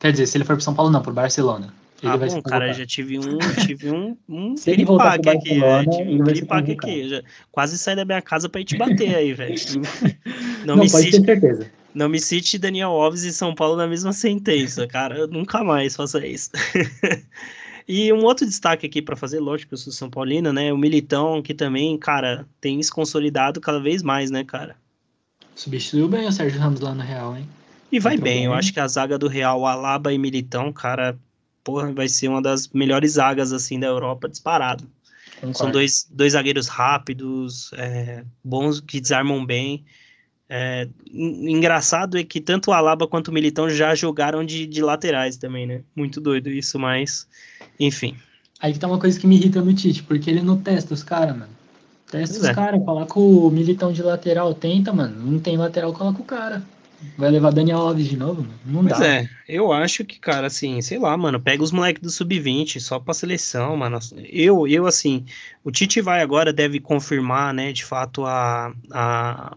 Quer dizer, se ele for pro São Paulo, não, pro Barcelona. Ele ah, vai bom, cara, já tive um, tive um, um *laughs* se ele voltar pro aqui, piripaque aqui. Já, quase saí da minha casa pra ir te bater aí, velho. *laughs* Não, não, me pode cite, ter certeza. Não me cite Daniel Alves e São Paulo na mesma sentença, cara. Eu nunca mais faça isso. *laughs* E um outro destaque aqui para fazer, lógico, eu sou São Paulino, né? O Militão, que também, cara, tem se consolidado cada vez mais, né, cara? Substituiu bem o Sérgio Ramos lá no Real, hein? E vai bem, bem, eu acho que a zaga do Real, Alaba e Militão, cara, porra, vai ser uma das melhores zagas, assim, da Europa, disparado. Concordo. São dois, dois zagueiros rápidos, é, bons, que desarmam bem. É, engraçado é que tanto o Alaba quanto o Militão já jogaram de, de laterais também, né? Muito doido isso, mas enfim. Aí que tá uma coisa que me irrita no Tite, porque ele não testa os caras, mano. Testa Pois os é. caras, coloca o militão de lateral, tenta, mano. Não tem lateral, coloca o cara. Vai levar Daniel Alves de novo, mano? Não Pois dá. é, eu acho que, cara, assim, sei lá, mano, pega os moleques do sub-20 só pra seleção, mano. Eu, eu, assim, o Tite vai agora, deve confirmar, né, de fato, a, a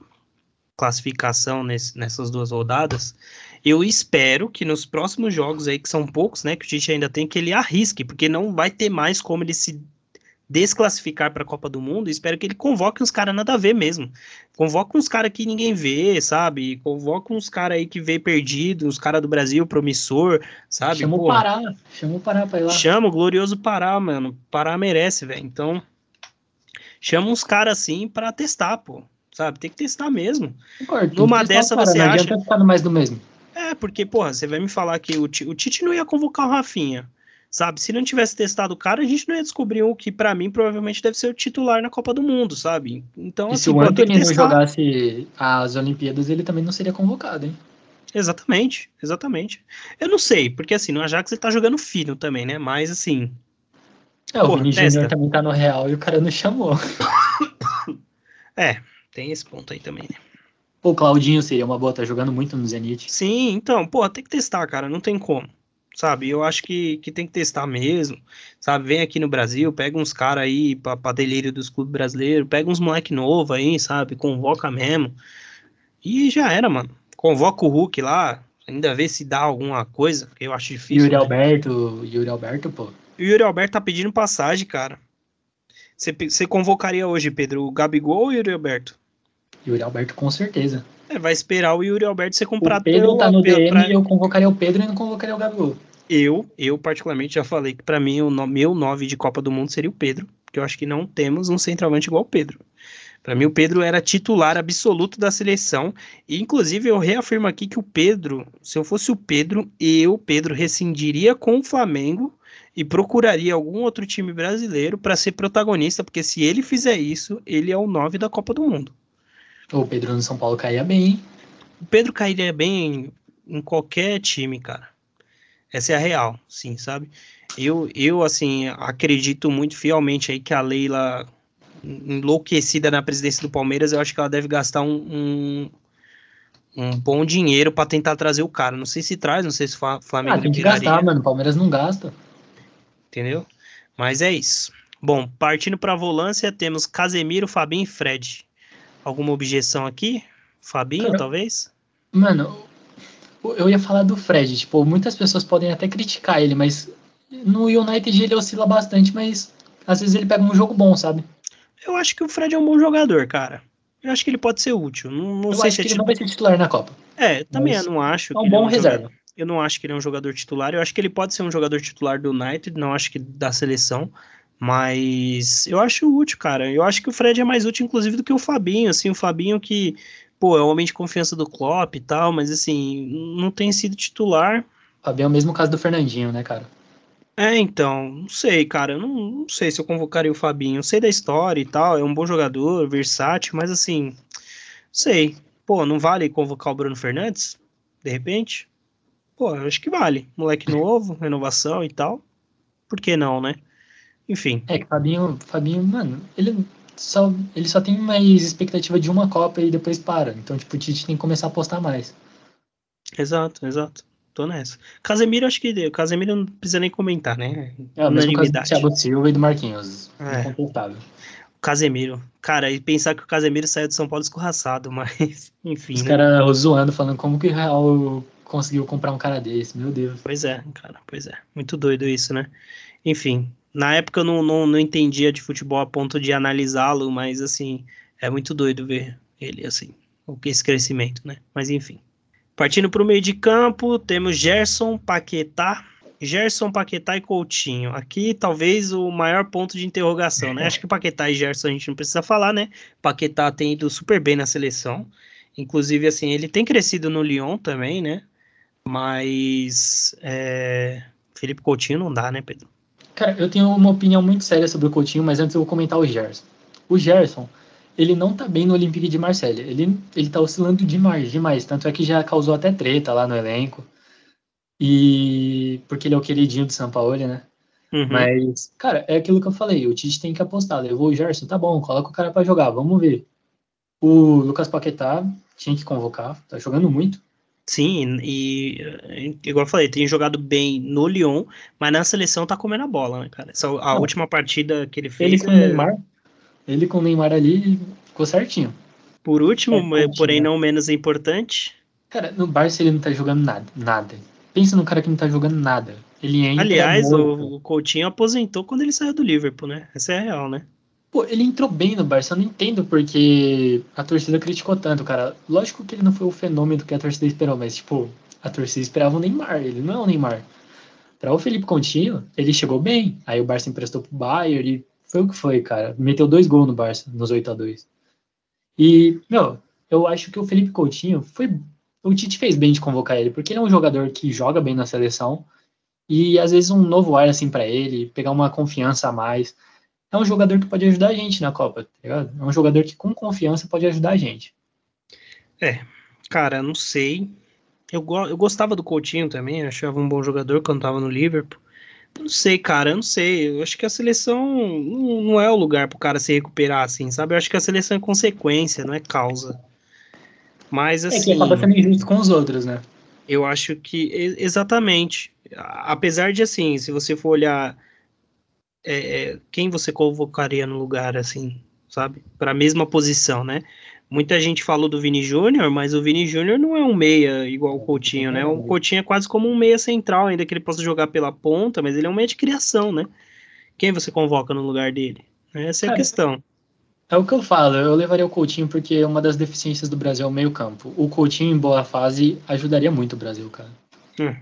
classificação nesse- nessas duas rodadas. Eu espero que nos próximos jogos aí, que são poucos, né, que o Tite ainda tem, que ele arrisque, porque não vai ter mais como ele se desclassificar para a Copa do Mundo. Espero que ele convoque uns caras nada a ver mesmo. Convoca uns caras que ninguém vê, sabe? Convoca uns caras aí que veio perdido, uns caras do Brasil promissor, sabe? Chama o Pará, chama o Pará pra ir lá. Chama o glorioso Pará, mano. Pará merece, velho. Então, chama uns caras assim pra testar, pô. Sabe? Tem que testar mesmo. Concordo, numa dessa você não acha- adianta ficar mais do mesmo. É, porque, porra, você vai me falar que o, o Tite não ia convocar o Rafinha. Sabe? Se não tivesse testado o cara, a gente não ia descobrir o que, pra mim, provavelmente deve ser o titular na Copa do Mundo, sabe? Então, E assim, se o Anthony não jogasse as Olimpíadas, ele também não seria convocado, hein? Exatamente, exatamente. Eu não sei, porque assim, no Ajax ele tá jogando fino também, né? Mas assim, É, o Vini. Júnior também tá no Real e o cara não chamou. *coughs* é, tem esse ponto aí também, né? O Claudinho seria uma boa, tá jogando muito no Zenit. Sim, então, pô, tem que testar, cara, não tem como. Sabe, eu acho que, que tem que testar mesmo, sabe? Vem aqui no Brasil, pega uns caras aí pra, pra delírio dos clubes brasileiros, pega uns moleque novo aí, sabe? Convoca mesmo. E já era, mano. Convoca o Hulk lá, ainda vê se dá alguma coisa, que eu acho difícil. Yuri né? Alberto, Yuri Alberto, pô. E o Yuri Alberto tá pedindo passagem, cara. Você convocaria hoje, Pedro, o Gabigol ou o Yuri Alberto? Yuri Alberto com certeza. É, vai esperar o Yuri Alberto ser O comprado Pedro pelo- tá no DM pra- e eu convocaria o Pedro e não convocaria o Gabigol. Eu, eu particularmente já falei que pra mim o no- meu 9 de Copa do Mundo seria o Pedro, porque eu acho que não temos um centroavante igual o Pedro. Pra mim o Pedro era titular absoluto da seleção, e inclusive eu reafirmo aqui que o Pedro, se eu fosse o Pedro, eu, Pedro, rescindiria com o Flamengo e procuraria algum outro time brasileiro pra ser protagonista, porque se ele fizer isso, ele é o 9 da Copa do Mundo. O Pedro no São Paulo caía bem, hein? O Pedro cairia bem em qualquer time, cara. Essa é a real, sim, sabe? Eu, eu assim, acredito muito fielmente aí que a Leila, enlouquecida na presidência do Palmeiras, eu acho que ela deve gastar um, um, um bom dinheiro pra tentar trazer o cara. Não sei se traz, não sei se o Flamengo Ah, tem que gastar, mano. O Palmeiras não gasta. entendeu? Mas é isso. Bom, partindo pra volância, temos Casemiro, Fabinho e Fred. Alguma objeção aqui? Fabinho, Cara, talvez? Mano, eu ia falar do Fred. Tipo, muitas pessoas podem até criticar ele, mas no United ele oscila bastante, mas às vezes ele pega um jogo bom, sabe? Eu acho que o Fred é um bom jogador, cara. Eu acho que ele pode ser útil. Não, não eu sei acho se é que ele tipo. não vai ser titular na Copa. É, também eu não acho. É um ele bom jogador- reserva. Eu não acho que ele é um jogador titular. Eu acho que ele pode ser um jogador titular do United, não acho que da seleção. Mas eu acho útil, cara. Eu acho que o Fred é mais útil, inclusive, do que o Fabinho. Assim, o Fabinho que, pô, é o homem de confiança do Klopp e tal, mas assim, não tem sido titular. Fabião é o mesmo caso do Fernandinho, né, cara? É, então, não sei, cara. Não, não sei se eu convocaria o Fabinho. Eu sei da história e tal, é um bom jogador, versátil, mas assim, não sei. Pô, não vale convocar o Bruno Fernandes? De repente? Pô, eu acho que vale. Moleque *laughs* novo, renovação e tal. Por que não, né? Enfim, É que o Fabinho, Fabinho, mano, ele só, ele só tem mais expectativa de uma Copa e depois para. Então, tipo, o Tite tem que começar a apostar mais. exato, exato. Tô nessa. Casemiro, acho que deu. Casemiro não precisa nem comentar, né? É o mesmo caso do. Thiago Silva e do Marquinhos. É. Incontestável. Casemiro. Cara, e pensar que o Casemiro saiu de São Paulo escorraçado, *laughs* mas enfim, Os né? caras zoando, falando como que o Real conseguiu comprar um cara desse, meu Deus. Pois é, cara, pois é. Muito doido isso, né? Enfim, na época eu não, não, não entendia de futebol a ponto de analisá-lo, mas assim, é muito doido ver ele assim, esse crescimento, né? Mas enfim. Partindo para o meio de campo, temos Gerson, Paquetá, Gerson, Paquetá e Coutinho. Aqui talvez o maior ponto de interrogação, né? Acho que Paquetá e Gerson a gente não precisa falar, né? Paquetá tem ido super bem na seleção. Inclusive, assim, ele tem crescido no Lyon também, né? Mas é, Felipe Coutinho não dá, né, Pedro? Cara, eu tenho uma opinião muito séria sobre o Coutinho, mas antes eu vou comentar o Gerson. O Gerson, ele não tá bem no Olympique de Marseille. Ele, ele tá oscilando demais, demais. Tanto é que já causou até treta lá no elenco. E porque ele é o queridinho do São Paulo, né? Uhum. Mas, cara, é aquilo que eu falei, o Tite tem que apostar. Levou o Gerson, tá bom, coloca o cara para jogar, vamos ver. O Lucas Paquetá tinha que convocar, tá jogando muito. Sim, e igual eu falei, tem jogado bem no Lyon, mas na seleção tá comendo a bola, né, cara? Essa, a Não. última partida que ele fez. Ele com é... o Neymar, ele com o Neymar ali ficou certinho. Por último, é, porém não menos importante. Cara, no Barça ele não tá jogando nada, nada. Pensa no cara que não tá jogando nada. Ele entra Aliás, o, o Coutinho aposentou quando ele saiu do Liverpool, né? Essa é a real, né? Pô, ele entrou bem no Barça, eu não entendo porque a torcida criticou tanto, cara. Lógico que ele não foi o fenômeno que a torcida esperou, mas, tipo, a torcida esperava o Neymar, ele não é o Neymar. Para o Felipe Coutinho, ele chegou bem. Aí o Barça emprestou pro Bayern e foi o que foi, cara. Meteu dois gols no Barça, nos 8 a 2 E, meu, eu acho que o Felipe Coutinho foi. O Tite fez bem de convocar ele, porque ele é um jogador que joga bem na seleção. E às vezes um novo ar assim para ele, pegar uma confiança a mais é um jogador que pode ajudar a gente na Copa, tá ligado? É um jogador que com confiança pode ajudar a gente. É, cara, não sei. Eu, eu gostava do Coutinho também, achava um bom jogador quando tava no Liverpool. Não sei, cara, eu não sei. Eu acho que a seleção não, não é o lugar pro cara se recuperar, assim, sabe? Eu acho que a seleção é consequência, não é causa. Mas assim. É que assim, acaba sendo injusto com os outros, né? Eu acho que. Exatamente. Apesar de, assim, se você for olhar é, é, quem você convocaria no lugar, assim, sabe? Para a mesma posição, né? Muita gente falou do Vini Júnior, mas o Vini Júnior não é um meia igual o Coutinho, né? O Coutinho é quase como um meia central, ainda que ele possa jogar pela ponta, mas ele é um meia de criação, né? Quem você convoca no lugar dele? Essa é a questão. É o que eu falo, eu levaria o Coutinho porque uma das deficiências do Brasil é o meio campo. O Coutinho em boa fase ajudaria muito o Brasil, cara. Hum.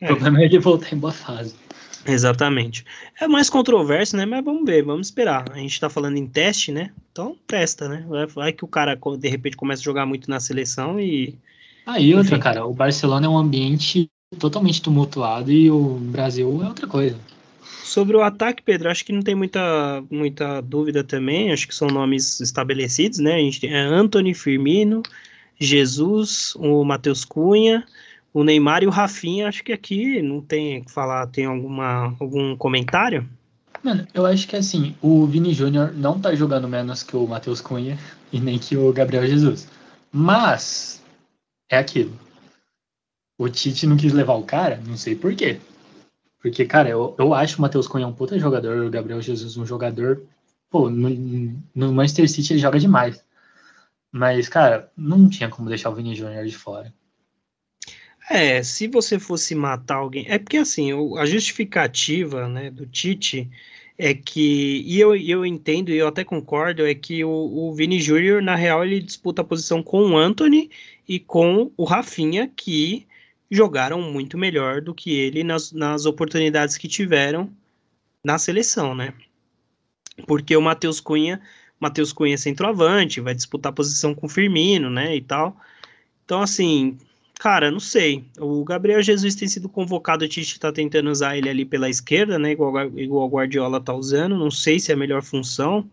É. O problema é ele voltar em boa fase. Exatamente. É mais controverso, né? Mas vamos ver, vamos esperar. A gente tá falando em teste, né? Então testa, né? Vai que o cara de repente começa a jogar muito na seleção e. Aí, ah, outra, Enfim. cara, o Barcelona é um ambiente totalmente tumultuado e o Brasil é outra coisa. Sobre o ataque, Pedro, acho que não tem muita, muita dúvida também. Acho que são nomes estabelecidos, né? A gente tem Anthony Firmino, Jesus, o Matheus Cunha o Neymar e o Rafinha, acho que aqui não tem que falar, tem alguma, algum comentário? Mano, eu acho que assim, o Vini Júnior não tá jogando menos que o Matheus Cunha e nem que o Gabriel Jesus. Mas é aquilo. O Tite não quis levar o cara, não sei por quê. Porque, cara, eu, eu acho o Matheus Cunha um puta jogador, o Gabriel Jesus um jogador. Pô, no, no Manchester City ele joga demais. Mas, cara, não tinha como deixar o Vini Júnior de fora. É, se você fosse matar alguém. É porque assim, a justificativa né, do Tite é que. E eu, eu entendo, e eu até concordo, é que o, o Vini Júnior, na real, ele disputa a posição com o Anthony e com o Rafinha, que jogaram muito melhor do que ele nas, nas oportunidades que tiveram na seleção, né? Porque o Matheus Cunha, Matheus Cunha é centroavante, vai disputar a posição com o Firmino, né, e tal. Então, assim, Cara, não sei. O Gabriel Jesus tem sido convocado, o Tite tá tentando usar ele ali pela esquerda, né? Igual, igual o Guardiola tá usando. Não sei se é a melhor função.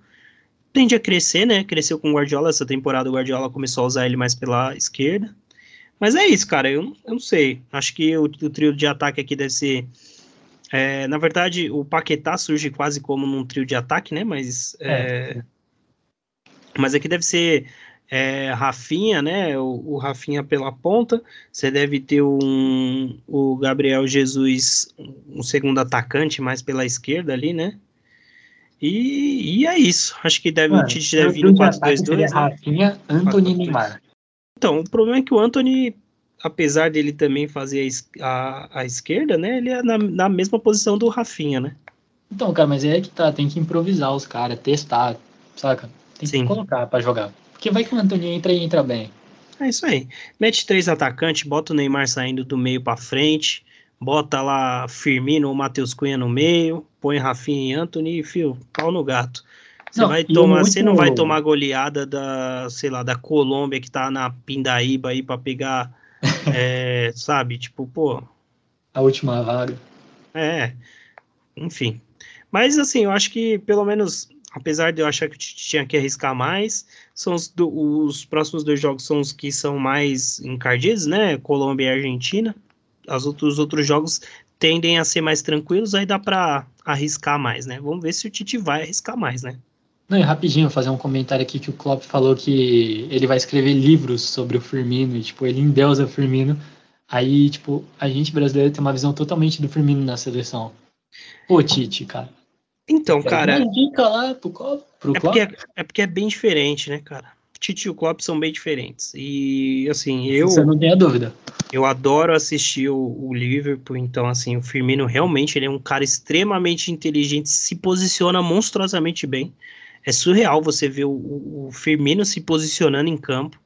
Tende a crescer, né? Cresceu com o Guardiola. Essa temporada o Guardiola começou a usar ele mais pela esquerda. Mas é isso, cara. Eu, eu não sei. Acho que o, o trio de ataque aqui deve ser. É, na verdade, o Paquetá surge quase como num trio de ataque, né? Mas. É, é. Mas aqui deve ser é, Rafinha, né? O, o, Rafinha pela ponta. Você deve ter um, o Gabriel Jesus, um segundo atacante, mais pela esquerda ali, né? E, e é isso. Acho que deve, Mano, o Tite deve vir no 4-2-2. Né? Rafinha, Anthony Neymar. Então, o problema é que o Anthony, apesar dele também fazer a, a, a esquerda, né? Ele é na, na mesma posição do Rafinha, né? Então, cara, mas é que tá, tem que improvisar os caras, testar, saca? Tem Sim. que colocar para jogar. Porque vai que o Antônio entra e entra bem. É isso aí. Mete três atacantes, bota o Neymar saindo do meio para frente, bota lá Firmino ou Matheus Cunha no meio, põe Rafinha e Anthony e fio, pau no gato. Você não, vai tomar, você não vai tomar goleada da, sei lá, da Colômbia que tá na Pindaíba aí para pegar, *laughs* é, sabe, tipo, pô, a última vaga. É. Enfim. Mas assim, eu acho que pelo menos apesar de eu achar que tinha que arriscar mais, são os, do, os próximos dois jogos são os que são mais encardidos, né? Colômbia e Argentina. As outros, os outros jogos tendem a ser mais tranquilos, aí dá para arriscar mais, né? Vamos ver se o Tite vai arriscar mais, né? Não, e rapidinho, fazer um comentário aqui que o Klopp falou que ele vai escrever livros sobre o Firmino, e, tipo, ele endeusa o Firmino. Aí, tipo, a gente brasileiro tem uma visão totalmente do Firmino na seleção. Pô, Tite, cara. Então, cara. Uma dica lá pro Klopp. Pro é, porque, é porque é bem diferente, né, cara? Tite e o Klopp são bem diferentes. E, assim, eu. Você não tem a dúvida. Eu adoro assistir o, o, Liverpool, então, assim, o Firmino realmente ele é um cara extremamente inteligente, se posiciona monstruosamente bem. É surreal você ver o, o Firmino se posicionando em campo.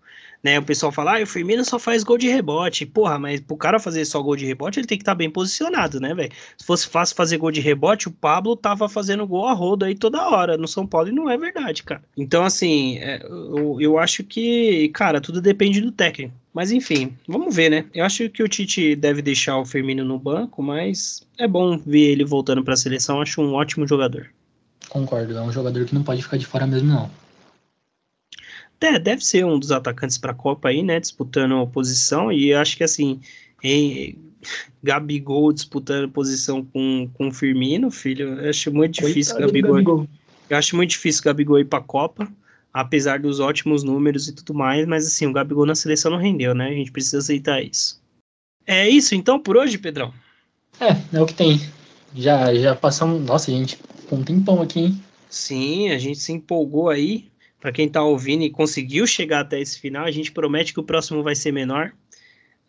Né, o pessoal fala, ah, o Firmino só faz gol de rebote. Porra, mas pro cara fazer só gol de rebote, ele tem que estar tá bem posicionado, né, velho? Se fosse fácil fazer gol de rebote, o Pablo tava fazendo gol a roda aí toda hora no São Paulo e não é verdade, cara. Então, assim, é, eu, eu acho que, cara, tudo depende do técnico. Mas enfim, vamos ver, né? Eu acho que o Tite deve deixar o Firmino no banco, mas é bom ver ele voltando para a seleção. Acho um ótimo jogador. Concordo, é um jogador que não pode ficar de fora mesmo, não. É, deve ser um dos atacantes para a Copa aí, né? Disputando a posição. E acho que assim, em, Gabigol disputando posição com, com Firmino, filho, eu acho muito difícil Gabigol. Gabigol. Eu acho muito difícil Gabigol ir para a Copa apesar dos ótimos números e tudo mais, mas assim, o Gabigol na seleção não rendeu, né? A gente precisa aceitar isso. É isso então por hoje, Pedrão? É, é o que tem. Já, já passamos. Nossa, gente, um tempão aqui, hein? Sim, a gente se empolgou aí. Para quem tá ouvindo e conseguiu chegar até esse final, a gente promete que o próximo vai ser menor.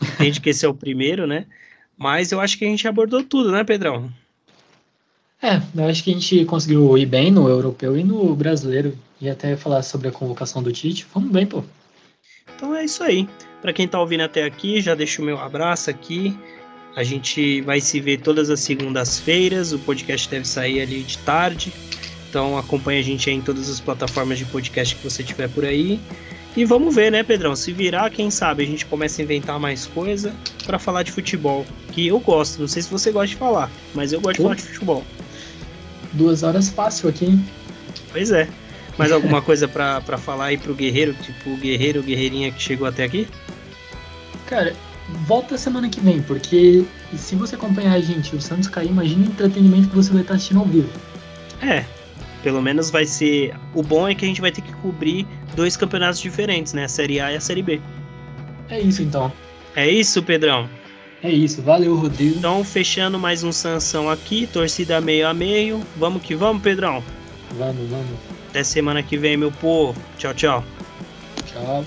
Entende que esse é o primeiro, né? Mas eu acho que a gente abordou tudo, né, Pedrão? É, eu acho que a gente conseguiu ir bem no europeu e no brasileiro. E até falar sobre a convocação do Tite. Vamos bem, pô. Então é isso aí. Para quem tá ouvindo até aqui, já deixo o meu abraço aqui. A gente vai se ver todas as segundas-feiras. O podcast deve sair ali de tarde. Então acompanha a gente aí em todas as plataformas de podcast que você tiver por aí. E vamos ver, né, Pedrão? Se virar, quem sabe a gente começa a inventar mais coisa para falar de futebol. Que eu gosto. Não sei se você gosta de falar, mas eu gosto de falar de futebol duas horas fácil aqui, hein? Pois é. Mais alguma *laughs* coisa para falar aí pro guerreiro, tipo o guerreiro guerreirinha que chegou até aqui? Cara, volta semana que vem, porque se você acompanhar a gente o Santos cair, imagina o entretenimento que você vai estar assistindo ao vivo. É, pelo menos vai ser. O bom é que a gente vai ter que cobrir dois campeonatos diferentes, né? A Série A e a Série B. É isso então. É isso, Pedrão. É isso, valeu, Rodrigo. Então, fechando mais um Sansão aqui, torcida meio a meio. Vamos que vamos, Pedrão. Vamos, vamos. Até semana que vem, meu povo. Tchau, tchau. Tchau.